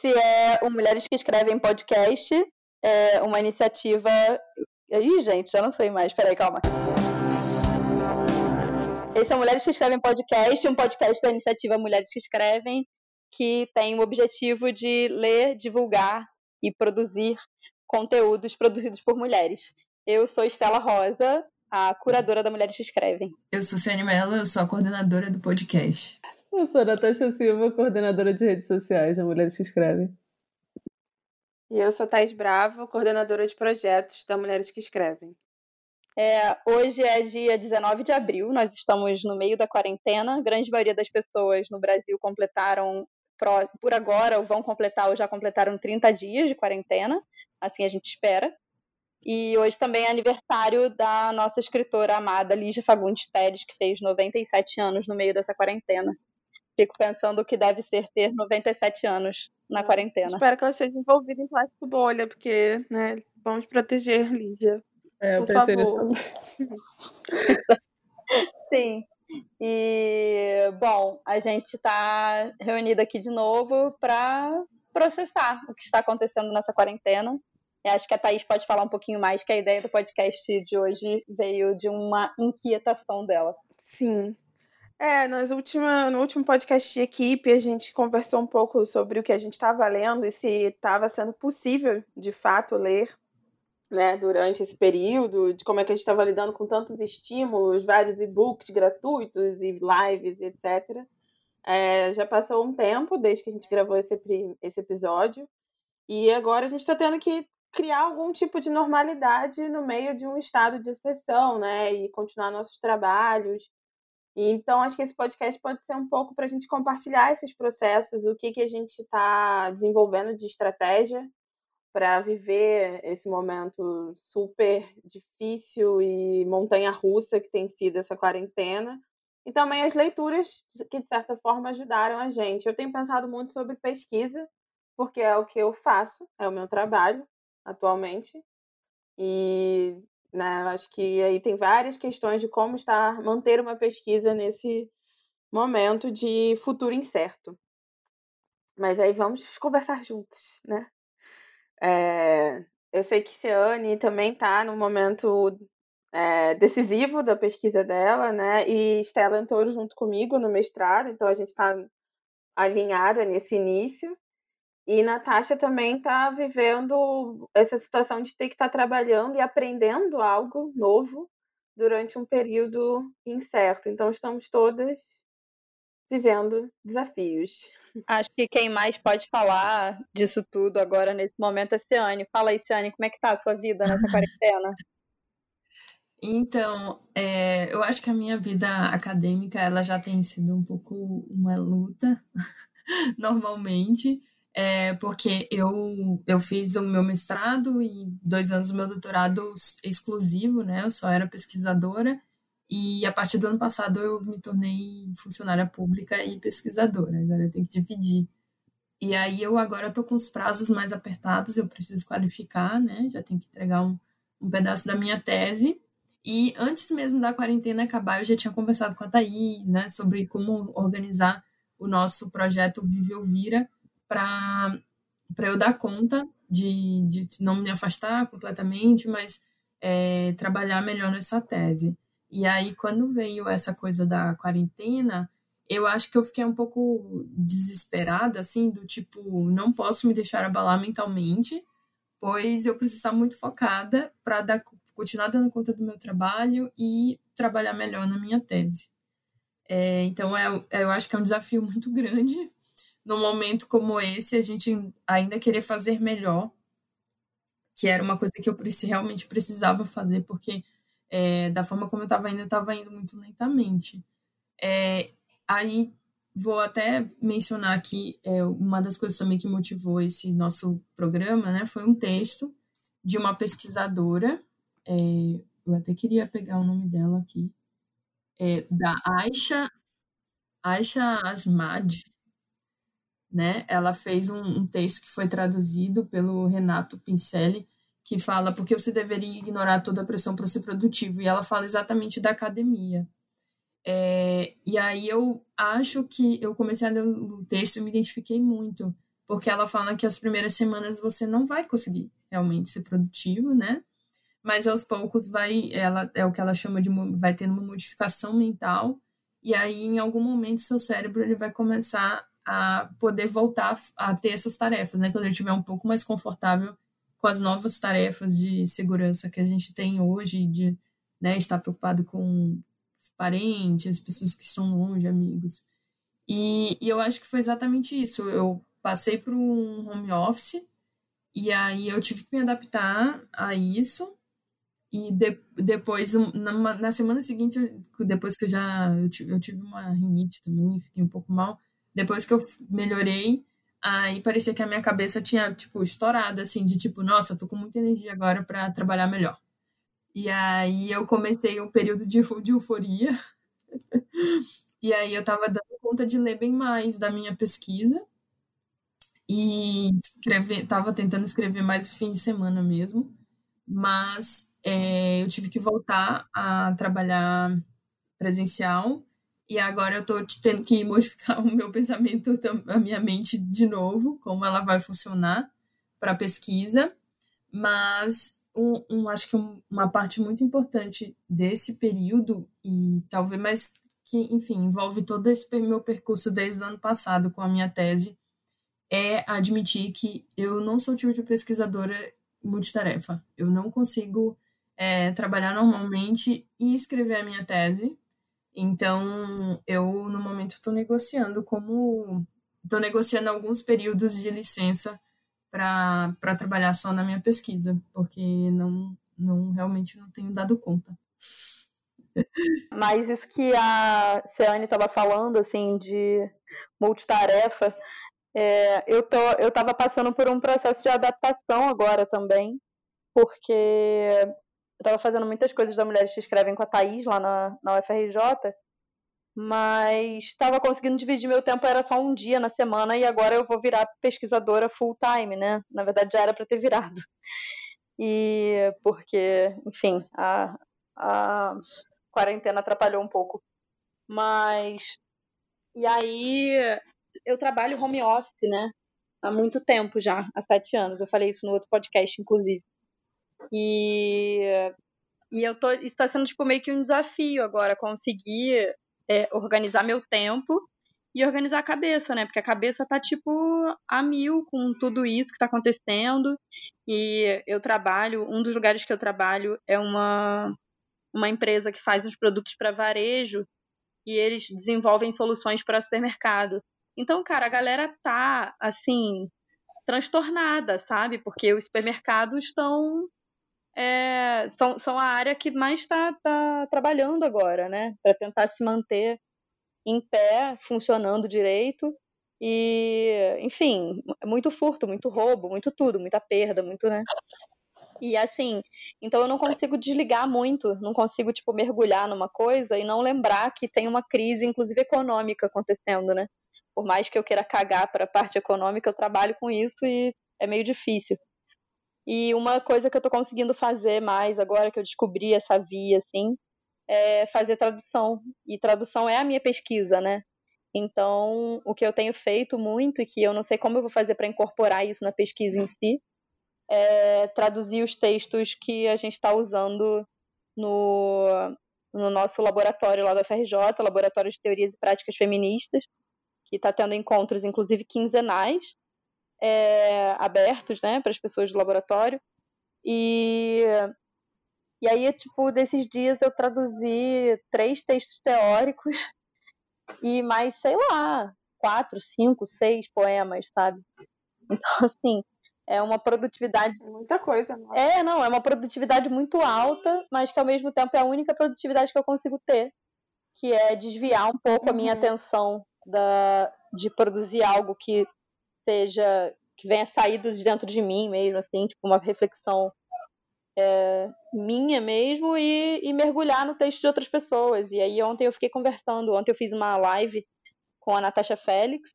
Esse é o Mulheres que Escrevem Podcast, é uma iniciativa. Ih, gente, já não sei mais. Peraí, calma. Esse é o Mulheres que Escrevem Podcast, um podcast da iniciativa Mulheres que Escrevem, que tem o objetivo de ler, divulgar e produzir conteúdos produzidos por mulheres. Eu sou Estela Rosa, a curadora da Mulheres que Escrevem. Eu sou Ciane Mello, eu sou a coordenadora do podcast. Eu sou a Natasha Silva, coordenadora de redes sociais da Mulheres que Escrevem. E eu sou Thais Bravo, coordenadora de projetos da Mulheres que Escrevem. É, hoje é dia 19 de abril, nós estamos no meio da quarentena. A grande maioria das pessoas no Brasil completaram, por agora, ou vão completar ou já completaram 30 dias de quarentena, assim a gente espera. E hoje também é aniversário da nossa escritora amada Lígia Fagundes Teles, que fez 97 anos no meio dessa quarentena. Fico pensando o que deve ser ter 97 anos na quarentena. Espero que ela seja envolvida em plástico bolha, porque, né, vamos proteger Lígia. É, eu Por pensei favor. Sim. E, bom, a gente está reunida aqui de novo para processar o que está acontecendo nessa quarentena. Eu acho que a Thaís pode falar um pouquinho mais, que a ideia do podcast de hoje veio de uma inquietação dela. Sim. É, nas última, no último podcast de equipe, a gente conversou um pouco sobre o que a gente estava lendo e se estava sendo possível, de fato, ler né, durante esse período, de como é que a gente estava lidando com tantos estímulos, vários e-books gratuitos e lives, etc. É, já passou um tempo desde que a gente gravou esse, esse episódio, e agora a gente está tendo que criar algum tipo de normalidade no meio de um estado de exceção, né, e continuar nossos trabalhos. Então, acho que esse podcast pode ser um pouco para a gente compartilhar esses processos, o que, que a gente está desenvolvendo de estratégia para viver esse momento super difícil e montanha-russa que tem sido essa quarentena. E também as leituras que, de certa forma, ajudaram a gente. Eu tenho pensado muito sobre pesquisa, porque é o que eu faço, é o meu trabalho atualmente. E né, acho que aí tem várias questões de como estar, manter uma pesquisa nesse momento de futuro incerto. Mas aí vamos conversar juntos, né? É, eu sei que Ciane também está no momento é, decisivo da pesquisa dela, né? E Stella entrou junto comigo no mestrado, então a gente está alinhada nesse início. E Natasha também está vivendo essa situação de ter que estar tá trabalhando e aprendendo algo novo durante um período incerto. Então estamos todas vivendo desafios. Acho que quem mais pode falar disso tudo agora nesse momento é Ciane. Fala aí, Ciane, como é que tá a sua vida nessa quarentena? Então, é, eu acho que a minha vida acadêmica ela já tem sido um pouco uma luta, normalmente, é, porque eu, eu fiz o meu mestrado e dois anos do meu doutorado exclusivo, né? Eu só era pesquisadora, e a partir do ano passado eu me tornei funcionária pública e pesquisadora. Agora eu tenho que dividir. E aí eu agora estou com os prazos mais apertados, eu preciso qualificar, né? Já tenho que entregar um, um pedaço da minha tese. E antes mesmo da quarentena acabar, eu já tinha conversado com a Thaís, né, sobre como organizar o nosso projeto Vive Vira para eu dar conta de, de não me afastar completamente, mas é, trabalhar melhor nessa tese. E aí, quando veio essa coisa da quarentena, eu acho que eu fiquei um pouco desesperada, assim, do tipo, não posso me deixar abalar mentalmente, pois eu preciso estar muito focada para dar, continuar dando conta do meu trabalho e trabalhar melhor na minha tese. É, então, é, eu acho que é um desafio muito grande num momento como esse, a gente ainda querer fazer melhor, que era uma coisa que eu realmente precisava fazer, porque é, da forma como eu estava indo, eu estava indo muito lentamente. É, aí vou até mencionar aqui é, uma das coisas também que motivou esse nosso programa, né, foi um texto de uma pesquisadora, é, eu até queria pegar o nome dela aqui, é, da Aisha, Aisha Asmad, né, ela fez um, um texto que foi traduzido pelo Renato Pincelli, que fala porque você deveria ignorar toda a pressão para ser produtivo, e ela fala exatamente da academia. É, e aí eu acho que eu comecei a ler o texto e me identifiquei muito, porque ela fala que as primeiras semanas você não vai conseguir realmente ser produtivo, né? Mas aos poucos vai, ela é o que ela chama de vai tendo uma modificação mental e aí em algum momento seu cérebro ele vai começar a poder voltar a ter essas tarefas, né? Quando ele estiver um pouco mais confortável com as novas tarefas de segurança que a gente tem hoje, de né, estar preocupado com parentes, pessoas que estão longe, amigos. E, e eu acho que foi exatamente isso. Eu passei por um home office e aí eu tive que me adaptar a isso. E de, depois, na, na, semana seguinte, depois que eu já eu tive, eu tive uma rinite também, fiquei um pouco mal. Depois que eu melhorei, aí parecia que a minha cabeça tinha, tipo, estourado, assim, de tipo, nossa, tô com muita energia agora para trabalhar melhor. E aí eu comecei um período de, de euforia. e aí eu tava dando conta de ler bem mais da minha pesquisa e escrever, tava tentando escrever mais fim de semana mesmo, mas é, eu tive que voltar a trabalhar presencial e agora eu tô tendo que modificar o meu pensamento, a minha mente de novo, como ela vai funcionar para pesquisa, mas um, um, acho que uma parte muito importante desse período e talvez mais que, enfim, envolve todo esse meu percurso desde o ano passado com a minha tese, é admitir que eu não sou o tipo de pesquisadora multitarefa. Eu não consigo é, trabalhar normalmente e escrever a minha tese. Então, eu, no momento, estou negociando como... Estou negociando alguns períodos de licença para trabalhar só na minha pesquisa, porque não, não realmente não tenho dado conta. Mas isso que a Ciane estava falando, assim, de multitarefa, é, eu, tô, eu tava passando por um processo de adaptação agora também, porque eu estava fazendo muitas coisas da Mulheres que Escrevem com a Thaís lá na, na UFRJ, mas estava conseguindo dividir meu tempo, era só um dia na semana, e agora eu vou virar pesquisadora full time, né? Na verdade já era para ter virado. E porque, enfim, a, a quarentena atrapalhou um pouco. Mas. E aí eu trabalho home office, né? Há muito tempo já, há sete anos. Eu falei isso no outro podcast, inclusive. E, e eu tô. Está sendo tipo, meio que um desafio agora, conseguir é, organizar meu tempo e organizar a cabeça, né? Porque a cabeça tá, tipo, a mil com tudo isso que tá acontecendo. E eu trabalho, um dos lugares que eu trabalho é uma, uma empresa que faz uns produtos para varejo e eles desenvolvem soluções para supermercado. Então, cara, a galera tá, assim, transtornada, sabe? Porque os supermercados estão. É, são, são a área que mais está tá trabalhando agora, né? Para tentar se manter em pé, funcionando direito. E, enfim, muito furto, muito roubo, muito tudo, muita perda, muito, né? E assim, então eu não consigo desligar muito, não consigo, tipo, mergulhar numa coisa e não lembrar que tem uma crise, inclusive econômica, acontecendo, né? por mais que eu queira cagar para a parte econômica, eu trabalho com isso e é meio difícil. E uma coisa que eu estou conseguindo fazer mais agora que eu descobri essa via, assim, é fazer tradução. E tradução é a minha pesquisa, né? Então, o que eu tenho feito muito e que eu não sei como eu vou fazer para incorporar isso na pesquisa em si, é traduzir os textos que a gente está usando no, no nosso laboratório lá da FRJ, Laboratório de Teorias e Práticas Feministas, que está tendo encontros, inclusive quinzenais, é, abertos, né, para as pessoas do laboratório. E, e aí, tipo, desses dias eu traduzi três textos teóricos e mais, sei lá, quatro, cinco, seis poemas, sabe? Então, assim, é uma produtividade. Muita coisa, não É, não, é uma produtividade muito alta, mas que ao mesmo tempo é a única produtividade que eu consigo ter, que é desviar um pouco uhum. a minha uhum. atenção da, de produzir algo que seja que venha saído de dentro de mim mesmo, assim, tipo uma reflexão é, minha mesmo e, e, mergulhar no texto de outras pessoas. E aí ontem eu fiquei conversando, ontem eu fiz uma live com a Natasha Félix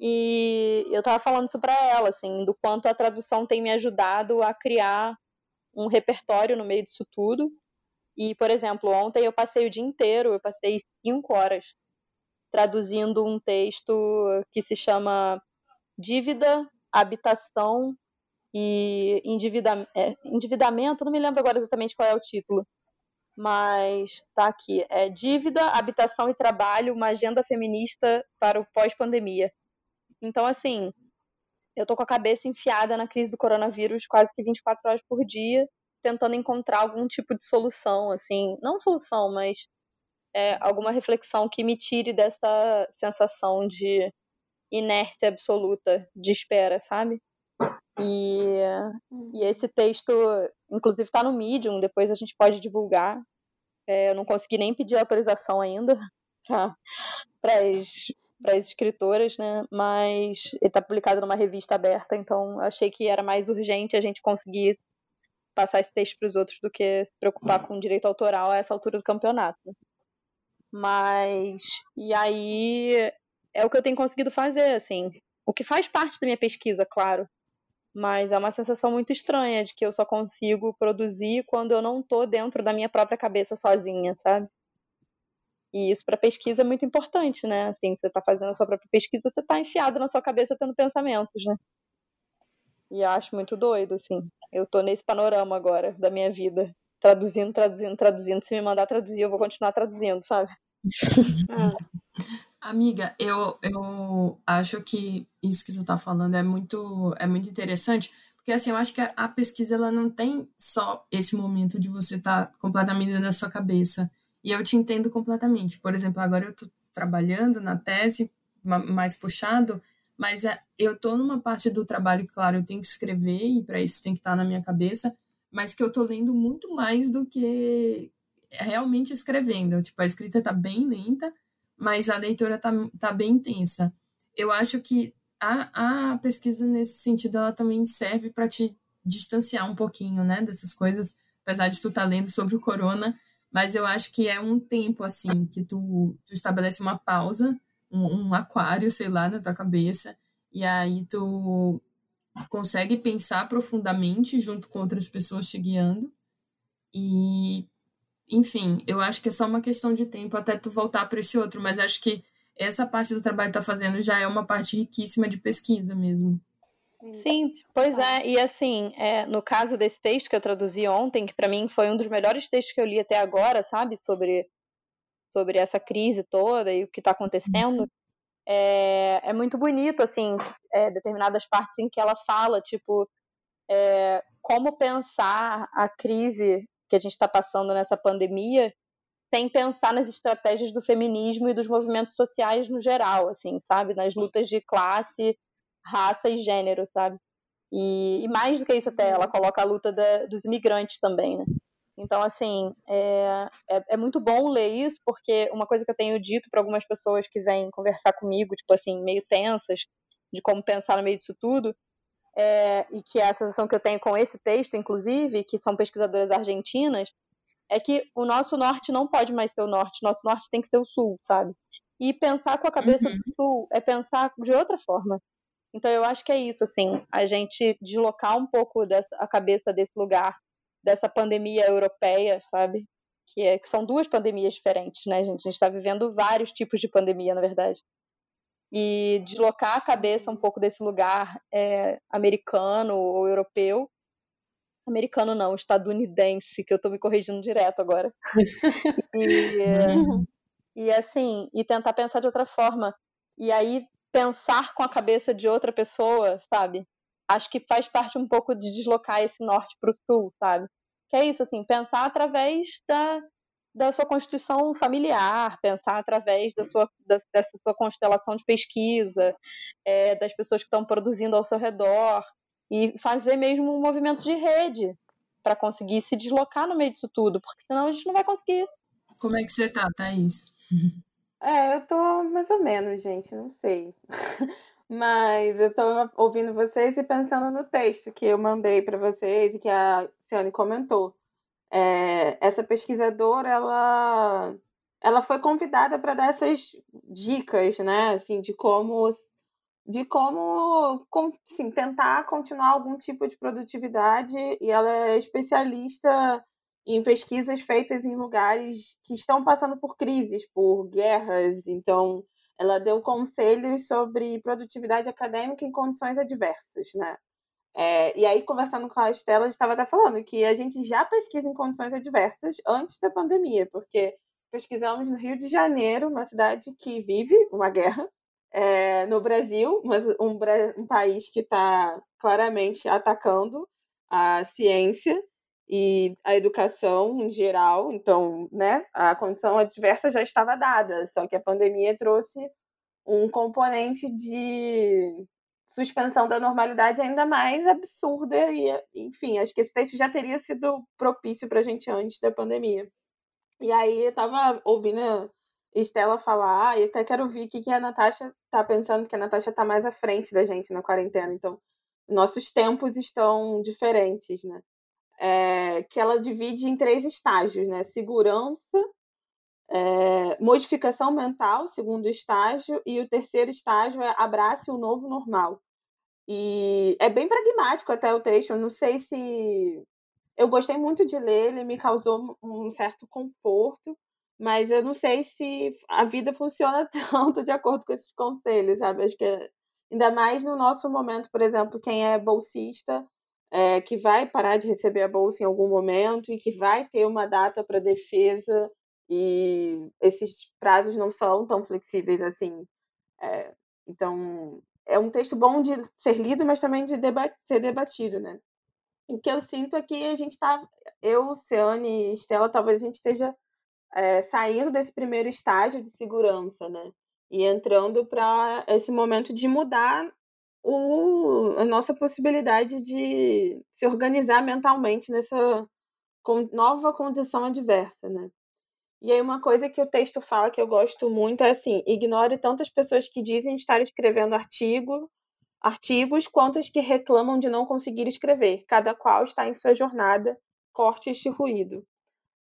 e eu tava falando isso para ela, assim, do quanto a tradução tem me ajudado a criar um repertório no meio disso tudo. E, por exemplo, ontem eu passei o dia inteiro, eu passei cinco horas traduzindo um texto que se chama dívida, habitação e é, endividamento, não me lembro agora exatamente qual é o título, mas está aqui, é dívida, habitação e trabalho, uma agenda feminista para o pós-pandemia. Então, assim, eu tô com a cabeça enfiada na crise do coronavírus quase que 24 horas por dia, tentando encontrar algum tipo de solução, assim, não solução, mas é, alguma reflexão que me tire dessa sensação de inércia absoluta, de espera, sabe? E, e esse texto, inclusive, está no Medium, depois a gente pode divulgar. É, eu não consegui nem pedir autorização ainda para as escritoras, né? Mas ele está publicado numa revista aberta, então achei que era mais urgente a gente conseguir passar esse texto para os outros do que se preocupar com direito autoral a essa altura do campeonato. Mas, e aí é o que eu tenho conseguido fazer, assim. O que faz parte da minha pesquisa, claro. Mas é uma sensação muito estranha de que eu só consigo produzir quando eu não tô dentro da minha própria cabeça sozinha, sabe? E isso para pesquisa é muito importante, né? Assim, você tá fazendo a sua própria pesquisa, você tá enfiado na sua cabeça tendo pensamentos, né? E eu acho muito doido, assim. Eu tô nesse panorama agora da minha vida. Traduzindo, traduzindo, traduzindo. Se me mandar traduzir, eu vou continuar traduzindo, sabe? é. Amiga, eu, eu acho que isso que você está falando é muito, é muito interessante, porque assim, eu acho que a, a pesquisa ela não tem só esse momento de você estar tá completamente na sua cabeça. E eu te entendo completamente. Por exemplo, agora eu estou trabalhando na tese, mais puxado, mas é, eu estou numa parte do trabalho, claro, eu tenho que escrever, e para isso tem que estar tá na minha cabeça, mas que eu estou lendo muito mais do que realmente escrevendo. Tipo, a escrita está bem lenta, mas a leitura tá, tá bem intensa. Eu acho que a, a pesquisa nesse sentido ela também serve para te distanciar um pouquinho, né, dessas coisas, apesar de tu estar tá lendo sobre o corona, mas eu acho que é um tempo assim que tu, tu estabelece uma pausa, um, um aquário, sei lá, na tua cabeça, e aí tu consegue pensar profundamente junto com outras pessoas te guiando. E enfim, eu acho que é só uma questão de tempo até tu voltar para esse outro, mas acho que essa parte do trabalho que tá fazendo já é uma parte riquíssima de pesquisa mesmo. Sim, pois é, e assim, é, no caso desse texto que eu traduzi ontem, que para mim foi um dos melhores textos que eu li até agora, sabe, sobre, sobre essa crise toda e o que está acontecendo, uhum. é, é muito bonito, assim, é, determinadas partes em que ela fala, tipo, é, como pensar a crise que a gente está passando nessa pandemia sem pensar nas estratégias do feminismo e dos movimentos sociais no geral, assim, sabe? Nas lutas de classe, raça e gênero, sabe? E, e mais do que isso até, ela coloca a luta da, dos imigrantes também, né? Então, assim, é, é, é, muito bom ler isso, porque uma coisa que eu tenho dito para algumas pessoas que vêm conversar comigo, tipo assim, meio tensas, de como pensar no meio disso tudo, é, e que é a sensação que eu tenho com esse texto, inclusive, que são pesquisadoras argentinas, é que o nosso norte não pode mais ser o norte, nosso norte tem que ser o sul, sabe? E pensar com a cabeça uhum. do sul é pensar de outra forma. Então eu acho que é isso, assim, a gente deslocar um pouco dessa, a cabeça desse lugar, dessa pandemia europeia, sabe? Que, é, que são duas pandemias diferentes, né, gente? A gente está vivendo vários tipos de pandemia, na verdade e deslocar a cabeça um pouco desse lugar é, americano ou europeu. Americano não, estadunidense, que eu estou me corrigindo direto agora. e, e assim, e tentar pensar de outra forma. E aí pensar com a cabeça de outra pessoa, sabe? Acho que faz parte um pouco de deslocar esse norte para o sul, sabe? Que é isso, assim, pensar através da, da sua constituição familiar, pensar através da sua, da, dessa sua constelação de pesquisa, é, das pessoas que estão produzindo ao seu redor, e fazer mesmo um movimento de rede para conseguir se deslocar no meio disso tudo, porque senão a gente não vai conseguir. Como é que você tá, Thaís? É, eu tô mais ou menos, gente, não sei. Mas eu tô ouvindo vocês e pensando no texto que eu mandei para vocês e que a Ciane comentou. É, essa pesquisadora, ela, ela foi convidada para dar essas dicas, né, assim, de como de como assim, tentar continuar algum tipo de produtividade e ela é especialista em pesquisas feitas em lugares que estão passando por crises, por guerras, então ela deu conselhos sobre produtividade acadêmica em condições adversas, né? É, e aí, conversando com a Estela, a gente estava até falando que a gente já pesquisa em condições adversas antes da pandemia, porque pesquisamos no Rio de Janeiro, uma cidade que vive uma guerra, é, no Brasil, mas um, um país que está claramente atacando a ciência e a educação em geral. Então, né, a condição adversa já estava dada, só que a pandemia trouxe um componente de suspensão da normalidade ainda mais absurda e, enfim, acho que esse texto já teria sido propício para a gente antes da pandemia. E aí eu estava ouvindo a Estela falar, e até quero ouvir o que, a Natasha está pensando, porque a Natasha está mais à frente da gente na quarentena, então nossos tempos estão diferentes, né? É, que ela divide em três estágios, né? Segurança, é, modificação mental, segundo estágio, e o terceiro estágio é abrace o novo normal. E é bem pragmático até o texto, eu não sei se. Eu gostei muito de ler, ele me causou um certo conforto, mas eu não sei se a vida funciona tanto de acordo com esses conselhos, sabe? Acho que é, ainda mais no nosso momento, por exemplo, quem é bolsista, é, que vai parar de receber a bolsa em algum momento e que vai ter uma data para defesa e esses prazos não são tão flexíveis assim. É, então, é um texto bom de ser lido, mas também de ser debatido, né? O que eu sinto é que a gente está, eu, Ceane e Estela, talvez a gente esteja é, saindo desse primeiro estágio de segurança, né? E entrando para esse momento de mudar o, a nossa possibilidade de se organizar mentalmente nessa nova condição adversa, né? E aí uma coisa que o texto fala que eu gosto muito é assim, ignore tantas pessoas que dizem estar escrevendo artigo, artigos, quanto as que reclamam de não conseguir escrever. Cada qual está em sua jornada, corte este ruído.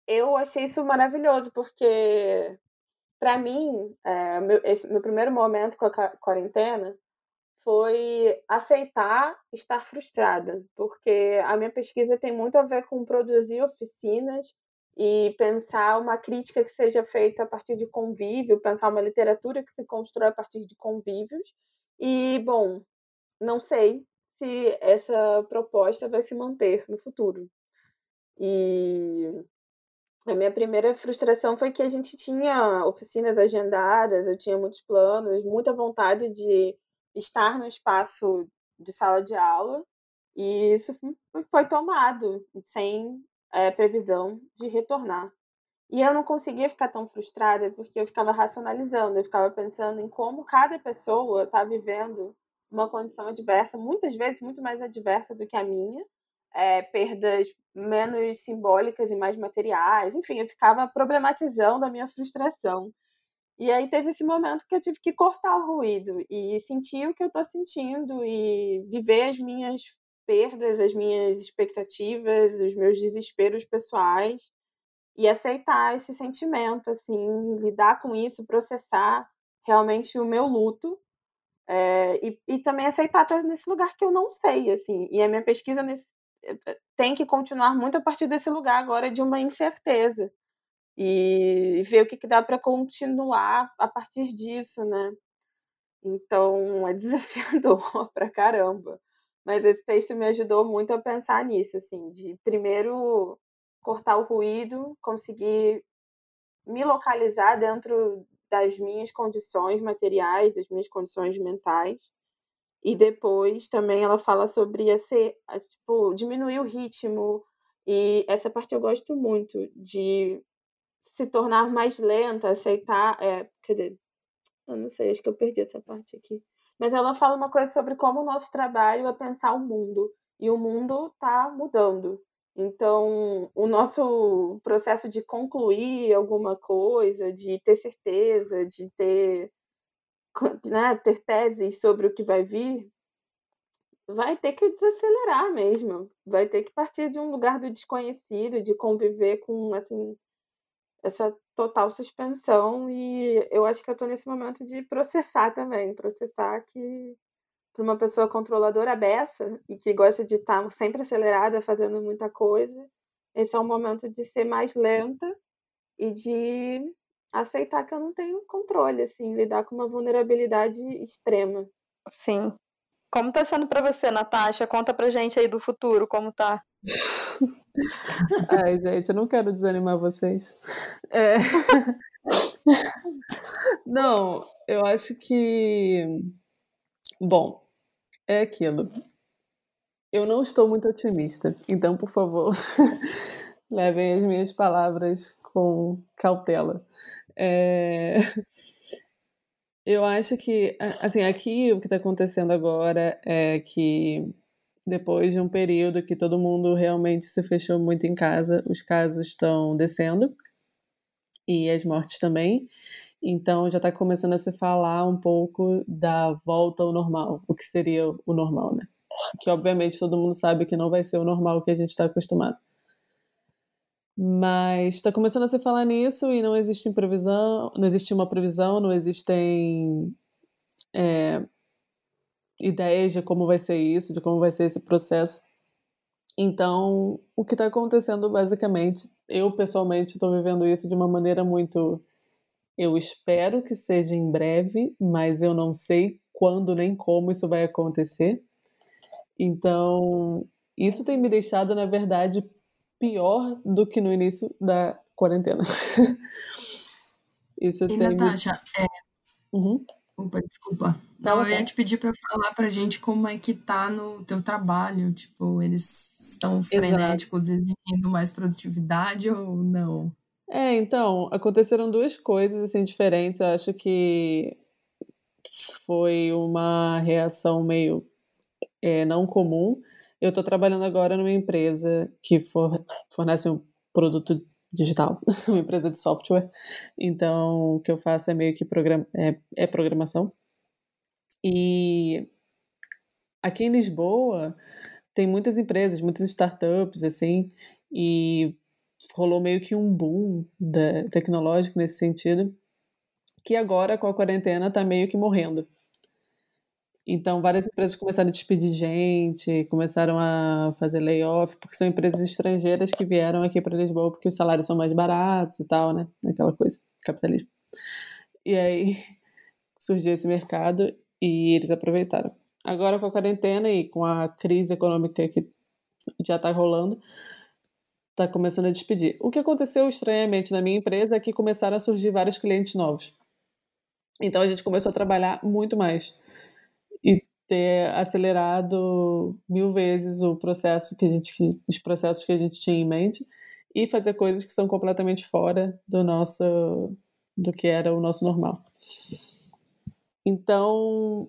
Eu achei isso maravilhoso, porque para mim, é, meu, esse, meu primeiro momento com a quarentena foi aceitar estar frustrada, porque a minha pesquisa tem muito a ver com produzir oficinas e pensar uma crítica que seja feita a partir de convívio, pensar uma literatura que se constrói a partir de convívios. E, bom, não sei se essa proposta vai se manter no futuro. E a minha primeira frustração foi que a gente tinha oficinas agendadas, eu tinha muitos planos, muita vontade de estar no espaço de sala de aula, e isso foi tomado sem é, previsão de retornar. E eu não conseguia ficar tão frustrada porque eu ficava racionalizando, eu ficava pensando em como cada pessoa está vivendo uma condição adversa, muitas vezes muito mais adversa do que a minha, é, perdas menos simbólicas e mais materiais, enfim, eu ficava problematizando a minha frustração. E aí teve esse momento que eu tive que cortar o ruído e sentir o que eu estou sentindo e viver as minhas perdas, as minhas expectativas, os meus desesperos pessoais e aceitar esse sentimento, assim, lidar com isso, processar realmente o meu luto é, e, e, também aceitar estar nesse lugar que eu não sei, assim. E a minha pesquisa nesse, tem que continuar muito a partir desse lugar agora de uma incerteza e ver o que, que dá para continuar a partir disso, né? Então é desafiador pra caramba. Mas esse texto me ajudou muito a pensar nisso, assim, de primeiro cortar o ruído, conseguir me localizar dentro das minhas condições materiais, das minhas condições mentais. E depois também ela fala sobre esse, tipo, diminuir o ritmo. E essa parte eu gosto muito, de se tornar mais lenta, aceitar. É, cadê? Eu não sei, acho que eu perdi essa parte aqui mas ela fala uma coisa sobre como o nosso trabalho é pensar o mundo e o mundo está mudando. Então, o nosso processo de concluir alguma coisa, de ter certeza, de ter, né, ter teses sobre o que vai vir, vai ter que desacelerar mesmo. Vai ter que partir de um lugar do desconhecido, de conviver com assim essa total suspensão e eu acho que eu estou nesse momento de processar também, processar que para uma pessoa controladora beça e que gosta de estar tá sempre acelerada, fazendo muita coisa, esse é um momento de ser mais lenta e de aceitar que eu não tenho controle, assim, lidar com uma vulnerabilidade extrema. Sim. Como tá sendo para você, Natasha? Conta pra gente aí do futuro, como tá. Ai, gente, eu não quero desanimar vocês. É... Não, eu acho que. Bom, é aquilo. Eu não estou muito otimista, então, por favor, levem as minhas palavras com cautela. É... Eu acho que, assim, aqui o que está acontecendo agora é que depois de um período que todo mundo realmente se fechou muito em casa, os casos estão descendo e as mortes também. Então já está começando a se falar um pouco da volta ao normal, o que seria o normal, né? Que obviamente todo mundo sabe que não vai ser o normal que a gente está acostumado. Mas está começando a se falar nisso e não existe previsão, não existe uma previsão, não existem é, ideias de como vai ser isso, de como vai ser esse processo. Então, o que está acontecendo basicamente, eu pessoalmente estou vivendo isso de uma maneira muito. Eu espero que seja em breve, mas eu não sei quando nem como isso vai acontecer. Então, isso tem me deixado, na verdade, pior do que no início da quarentena. isso e tem Natasha, me... é... Uhum. Opa, desculpa. Não, eu ia te pedir para falar pra gente como é que tá no teu trabalho. Tipo, eles estão frenéticos, Exato. exigindo mais produtividade ou não? É, então, aconteceram duas coisas assim diferentes. Eu acho que foi uma reação meio é, não comum. Eu estou trabalhando agora numa empresa que for, fornece um produto digital, uma empresa de software. Então, o que eu faço é meio que program é, é programação. E aqui em Lisboa tem muitas empresas, muitas startups, assim, e rolou meio que um boom da, tecnológico nesse sentido, que agora com a quarentena está meio que morrendo. Então, várias empresas começaram a despedir gente, começaram a fazer layoff, porque são empresas estrangeiras que vieram aqui para Lisboa porque os salários são mais baratos e tal, né? Aquela coisa, capitalismo. E aí surgiu esse mercado e eles aproveitaram. Agora, com a quarentena e com a crise econômica que já está rolando, está começando a despedir. O que aconteceu estranhamente na minha empresa é que começaram a surgir vários clientes novos. Então, a gente começou a trabalhar muito mais ter acelerado mil vezes o processo que a gente, os processos que a gente tinha em mente e fazer coisas que são completamente fora do nosso, do que era o nosso normal. Então,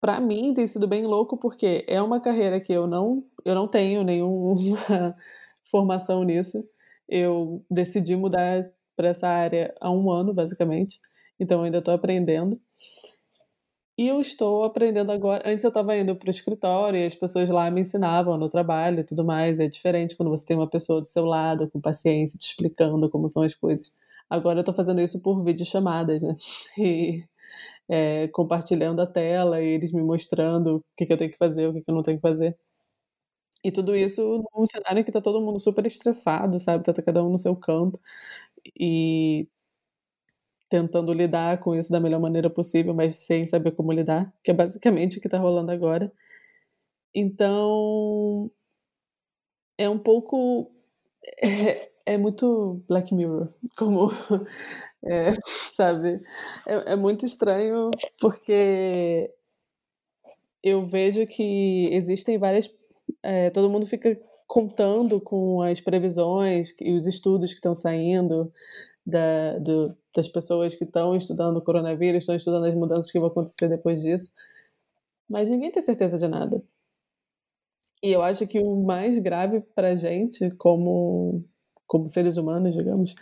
para mim tem sido bem louco porque é uma carreira que eu não eu não tenho nenhuma formação nisso. Eu decidi mudar para essa área há um ano, basicamente. Então, ainda estou aprendendo. E eu estou aprendendo agora. Antes eu estava indo para o escritório e as pessoas lá me ensinavam no trabalho e tudo mais. É diferente quando você tem uma pessoa do seu lado, com paciência, te explicando como são as coisas. Agora eu estou fazendo isso por videochamadas, né? E é, compartilhando a tela e eles me mostrando o que, que eu tenho que fazer, o que, que eu não tenho que fazer. E tudo isso num cenário que tá todo mundo super estressado, sabe? Tá cada um no seu canto. E tentando lidar com isso da melhor maneira possível, mas sem saber como lidar, que é basicamente o que está rolando agora. Então, é um pouco. É, é muito Black Mirror, como. É, sabe? É, é muito estranho porque eu vejo que existem várias. É, todo mundo fica contando com as previsões e os estudos que estão saindo da, das pessoas que estão estudando o coronavírus, estão estudando as mudanças que vão acontecer depois disso. Mas ninguém tem certeza de nada. E eu acho que o mais grave para a gente, como, como seres humanos, digamos,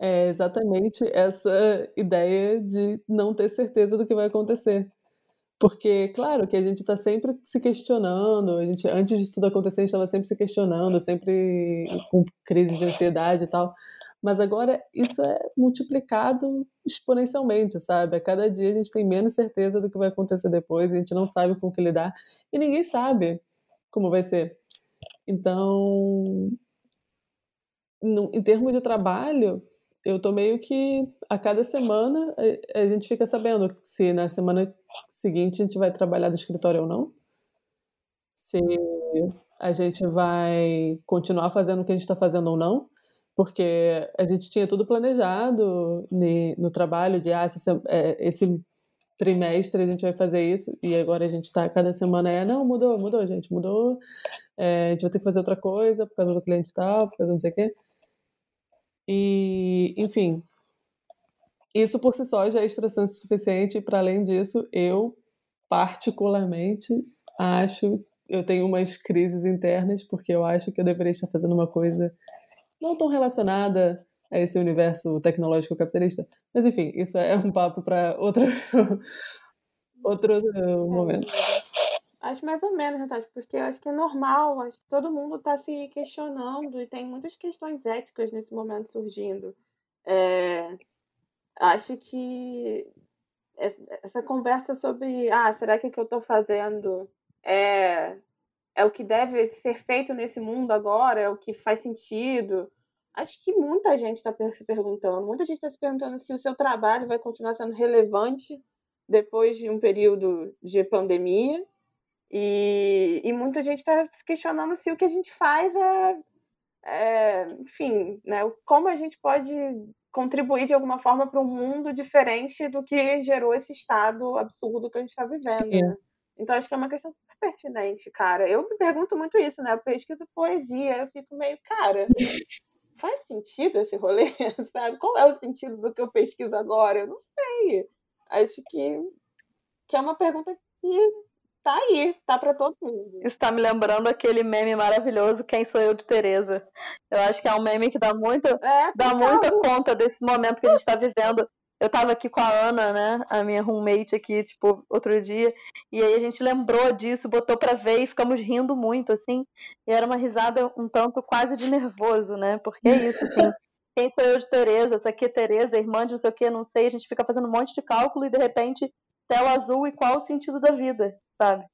é exatamente essa ideia de não ter certeza do que vai acontecer. Porque, claro, que a gente está sempre se questionando, a gente, antes de tudo acontecer, a gente estava sempre se questionando, sempre com crise de ansiedade e tal. Mas agora isso é multiplicado exponencialmente, sabe? A cada dia a gente tem menos certeza do que vai acontecer depois, a gente não sabe com o que lidar e ninguém sabe como vai ser. Então, em termos de trabalho, eu tô meio que a cada semana a gente fica sabendo se na semana seguinte a gente vai trabalhar do escritório ou não. Se a gente vai continuar fazendo o que a gente está fazendo ou não, porque a gente tinha tudo planejado no trabalho de ah, esse, é, esse trimestre a gente vai fazer isso e agora a gente está cada semana é não mudou mudou gente mudou é, a gente vai ter que fazer outra coisa por causa do cliente tal por causa não sei o quê e enfim isso por si só já é estressante o suficiente para além disso eu particularmente acho eu tenho umas crises internas porque eu acho que eu deveria estar fazendo uma coisa não tão relacionada a esse universo tecnológico capitalista. Mas enfim, isso é um papo para outro outro é, momento. Acho mais ou menos, Natália, porque eu acho que é normal, acho que todo mundo está se questionando e tem muitas questões éticas nesse momento surgindo. É, acho que essa conversa sobre, ah, será que o que eu estou fazendo é, é o que deve ser feito nesse mundo agora, é o que faz sentido. Acho que muita gente está se perguntando, muita gente está se perguntando se o seu trabalho vai continuar sendo relevante depois de um período de pandemia. E, e muita gente está se questionando se o que a gente faz é, é enfim, né, como a gente pode contribuir de alguma forma para um mundo diferente do que gerou esse estado absurdo que a gente está vivendo. Né? Então, acho que é uma questão super pertinente, cara. Eu me pergunto muito isso, né? Eu pesquiso poesia, eu fico meio, cara, faz sentido esse rolê, sabe? Qual é o sentido do que eu pesquiso agora? Eu não sei. Acho que, que é uma pergunta que tá aí, tá para todo mundo. Isso tá me lembrando aquele meme maravilhoso, Quem Sou Eu de Tereza. Eu acho que é um meme que dá muito, é, dá muita conta desse momento que a gente tá vivendo eu tava aqui com a Ana, né, a minha roommate aqui, tipo, outro dia, e aí a gente lembrou disso, botou pra ver e ficamos rindo muito, assim, e era uma risada um tanto quase de nervoso, né, porque é isso, assim, quem sou eu de Tereza, essa aqui é Tereza, irmã de não sei o que, não sei, a gente fica fazendo um monte de cálculo e de repente tela azul e qual o sentido da vida, sabe?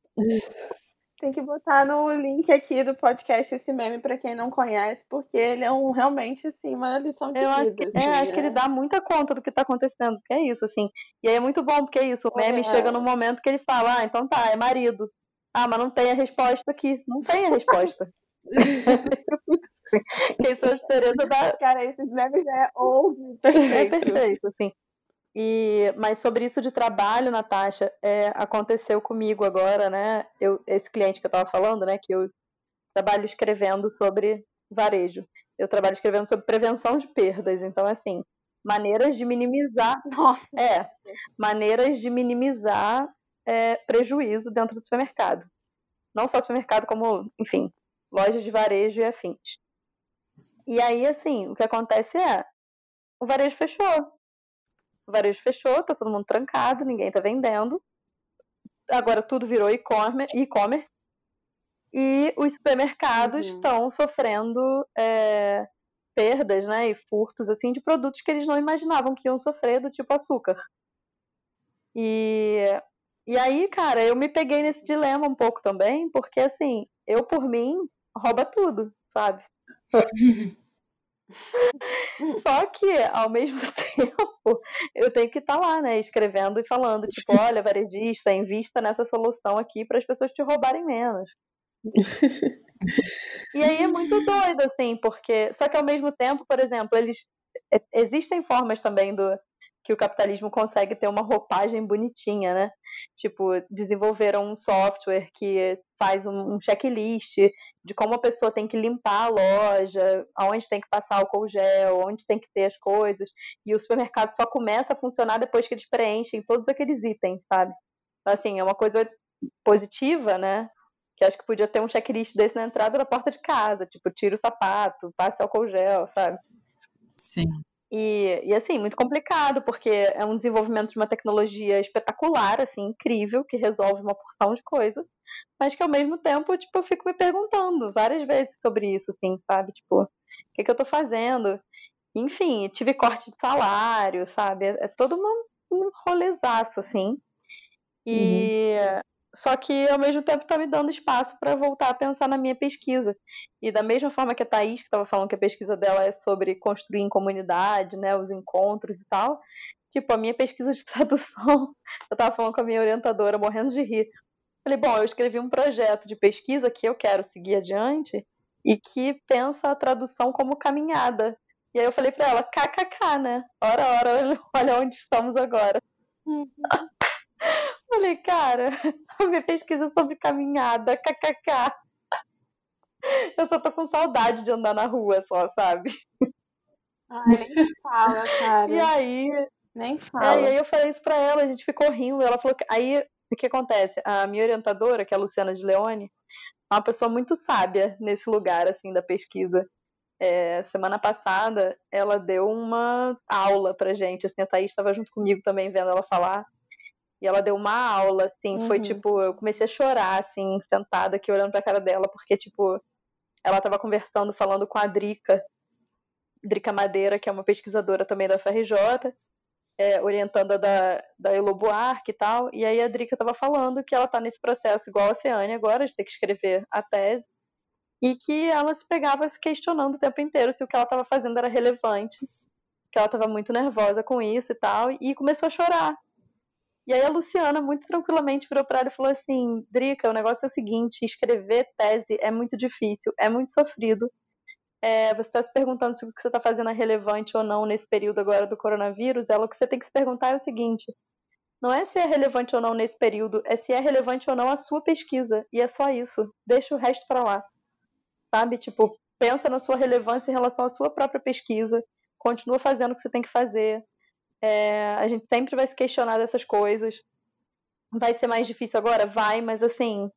Tem que botar no link aqui do podcast esse meme para quem não conhece, porque ele é um realmente assim uma lição de eu vida. Acho que, assim, é, né? acho que ele dá muita conta do que está acontecendo, porque é isso assim. E aí é muito bom porque é isso, o meme é. chega no momento que ele fala: "Ah, então tá, é marido". Ah, mas não tem a resposta aqui. Não tem a resposta. Quem sou a Tereza Cara, esse meme já é perfeito. É perfeito, assim. E, mas sobre isso de trabalho, Natasha, é, aconteceu comigo agora, né? Eu, esse cliente que eu estava falando, né? Que eu trabalho escrevendo sobre varejo. Eu trabalho escrevendo sobre prevenção de perdas. Então, assim, maneiras de minimizar. Nossa. É, maneiras de minimizar é, prejuízo dentro do supermercado. Não só supermercado, como, enfim, lojas de varejo e afins. E aí, assim, o que acontece é, o varejo fechou o varejo fechou, tá todo mundo trancado, ninguém tá vendendo. Agora tudo virou e-commerce. E os supermercados uhum. estão sofrendo é, perdas, né, e furtos assim de produtos que eles não imaginavam que iam sofrer, do tipo açúcar. E, e aí, cara, eu me peguei nesse dilema um pouco também, porque assim, eu por mim rouba tudo, sabe? Só que, ao mesmo tempo, eu tenho que estar tá lá, né, escrevendo e falando, tipo, olha, varejista, invista nessa solução aqui para as pessoas te roubarem menos. e aí é muito doido, assim, porque. Só que ao mesmo tempo, por exemplo, eles. Existem formas também do que o capitalismo consegue ter uma roupagem bonitinha, né? Tipo, desenvolveram um software que faz um, checklist de como a pessoa tem que limpar a loja, aonde tem que passar álcool gel, onde tem que ter as coisas. E o supermercado só começa a funcionar depois que eles preenchem todos aqueles itens, sabe? Então, assim, é uma coisa positiva, né? Que acho que podia ter um checklist desse na entrada da porta de casa, tipo, tira o sapato, passe álcool gel, sabe? Sim. E, e, assim, muito complicado, porque é um desenvolvimento de uma tecnologia espetacular, assim, incrível, que resolve uma porção de coisas, mas que ao mesmo tempo, tipo, eu fico me perguntando várias vezes sobre isso, assim, sabe? Tipo, o que, que eu tô fazendo? Enfim, tive corte de salário, sabe? É, é todo um, um rolezaço, assim. E. Uhum. Só que ao mesmo tempo está me dando espaço para voltar a pensar na minha pesquisa. E da mesma forma que a Thaís, que estava falando que a pesquisa dela é sobre construir em comunidade, né, os encontros e tal, tipo, a minha pesquisa de tradução, eu estava falando com a minha orientadora, morrendo de rir. Falei, bom, eu escrevi um projeto de pesquisa que eu quero seguir adiante e que pensa a tradução como caminhada. E aí eu falei para ela, kkk, né? Ora, ora, olha onde estamos agora. Uhum. Falei, cara, a minha pesquisa sobre caminhada, kkk. Eu só tô com saudade de andar na rua só, sabe? Ai, nem fala, cara. E aí. Nem fala. É, e aí eu falei isso pra ela, a gente ficou rindo. Ela falou que. Aí, o que acontece? A minha orientadora, que é a Luciana de Leone, é uma pessoa muito sábia nesse lugar, assim, da pesquisa. É, semana passada, ela deu uma aula pra gente, assim, a Thaís estava junto comigo também vendo ela falar. E ela deu uma aula, assim, uhum. foi tipo, eu comecei a chorar, assim, sentada aqui olhando pra cara dela, porque, tipo, ela tava conversando, falando com a Drica, Drica Madeira, que é uma pesquisadora também da FRJ, é, orientando a da, da Elo Buarque e tal, e aí a Drica tava falando que ela tá nesse processo igual a Oceânia agora, de ter que escrever a tese, e que ela se pegava se questionando o tempo inteiro se o que ela estava fazendo era relevante, que ela estava muito nervosa com isso e tal, e começou a chorar. E aí a Luciana, muito tranquilamente, virou para ela e falou assim: Drica, o negócio é o seguinte: escrever tese é muito difícil, é muito sofrido. É, você está se perguntando se o que você está fazendo é relevante ou não nesse período agora do coronavírus. Ela, o que você tem que se perguntar é o seguinte: não é se é relevante ou não nesse período, é se é relevante ou não a sua pesquisa. E é só isso. Deixa o resto para lá. Sabe? Tipo, pensa na sua relevância em relação à sua própria pesquisa. Continua fazendo o que você tem que fazer. É, a gente sempre vai se questionar dessas coisas. Vai ser mais difícil agora? Vai, mas assim,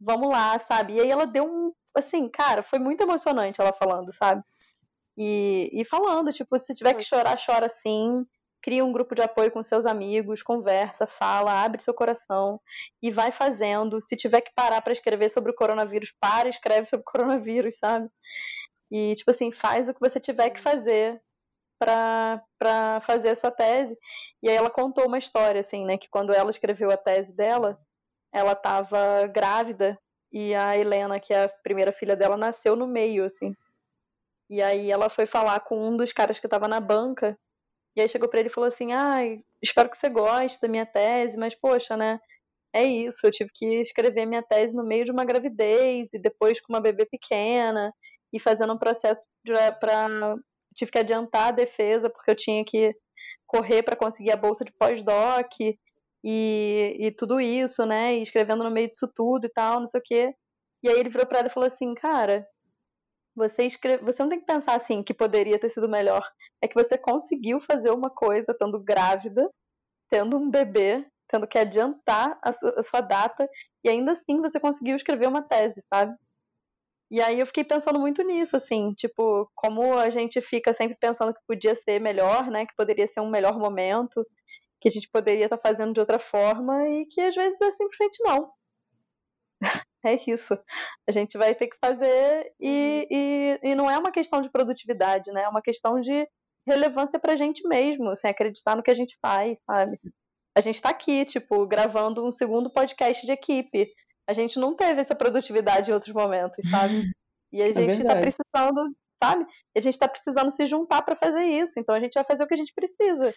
vamos lá, sabe? E aí ela deu um. Assim, cara, foi muito emocionante ela falando, sabe? E, e falando, tipo, se tiver que chorar, chora sim. Cria um grupo de apoio com seus amigos, conversa, fala, abre seu coração e vai fazendo. Se tiver que parar para escrever sobre o coronavírus, para, escreve sobre o coronavírus, sabe? E, tipo assim, faz o que você tiver que fazer para fazer a sua tese. E aí ela contou uma história, assim, né? Que quando ela escreveu a tese dela, ela estava grávida e a Helena, que é a primeira filha dela, nasceu no meio, assim. E aí ela foi falar com um dos caras que estava na banca. E aí chegou para ele e falou assim: "Ai, ah, espero que você goste da minha tese, mas poxa, né? É isso, eu tive que escrever minha tese no meio de uma gravidez e depois com uma bebê pequena e fazendo um processo para tive que adiantar a defesa porque eu tinha que correr para conseguir a bolsa de pós-doc e, e tudo isso, né? E escrevendo no meio disso tudo e tal, não sei o quê. E aí ele virou para ela e falou assim, cara, você escreve, você não tem que pensar assim que poderia ter sido melhor. É que você conseguiu fazer uma coisa estando grávida, tendo um bebê, tendo que adiantar a sua, a sua data e ainda assim você conseguiu escrever uma tese, sabe? E aí eu fiquei pensando muito nisso, assim, tipo, como a gente fica sempre pensando que podia ser melhor, né? Que poderia ser um melhor momento, que a gente poderia estar tá fazendo de outra forma e que às vezes é simplesmente não. é isso. A gente vai ter que fazer e, e, e não é uma questão de produtividade, né? É uma questão de relevância pra gente mesmo, assim, acreditar no que a gente faz, sabe? A gente tá aqui, tipo, gravando um segundo podcast de equipe a gente não teve essa produtividade em outros momentos, sabe? E a é gente está precisando, sabe? A gente está precisando se juntar para fazer isso. Então a gente vai fazer o que a gente precisa.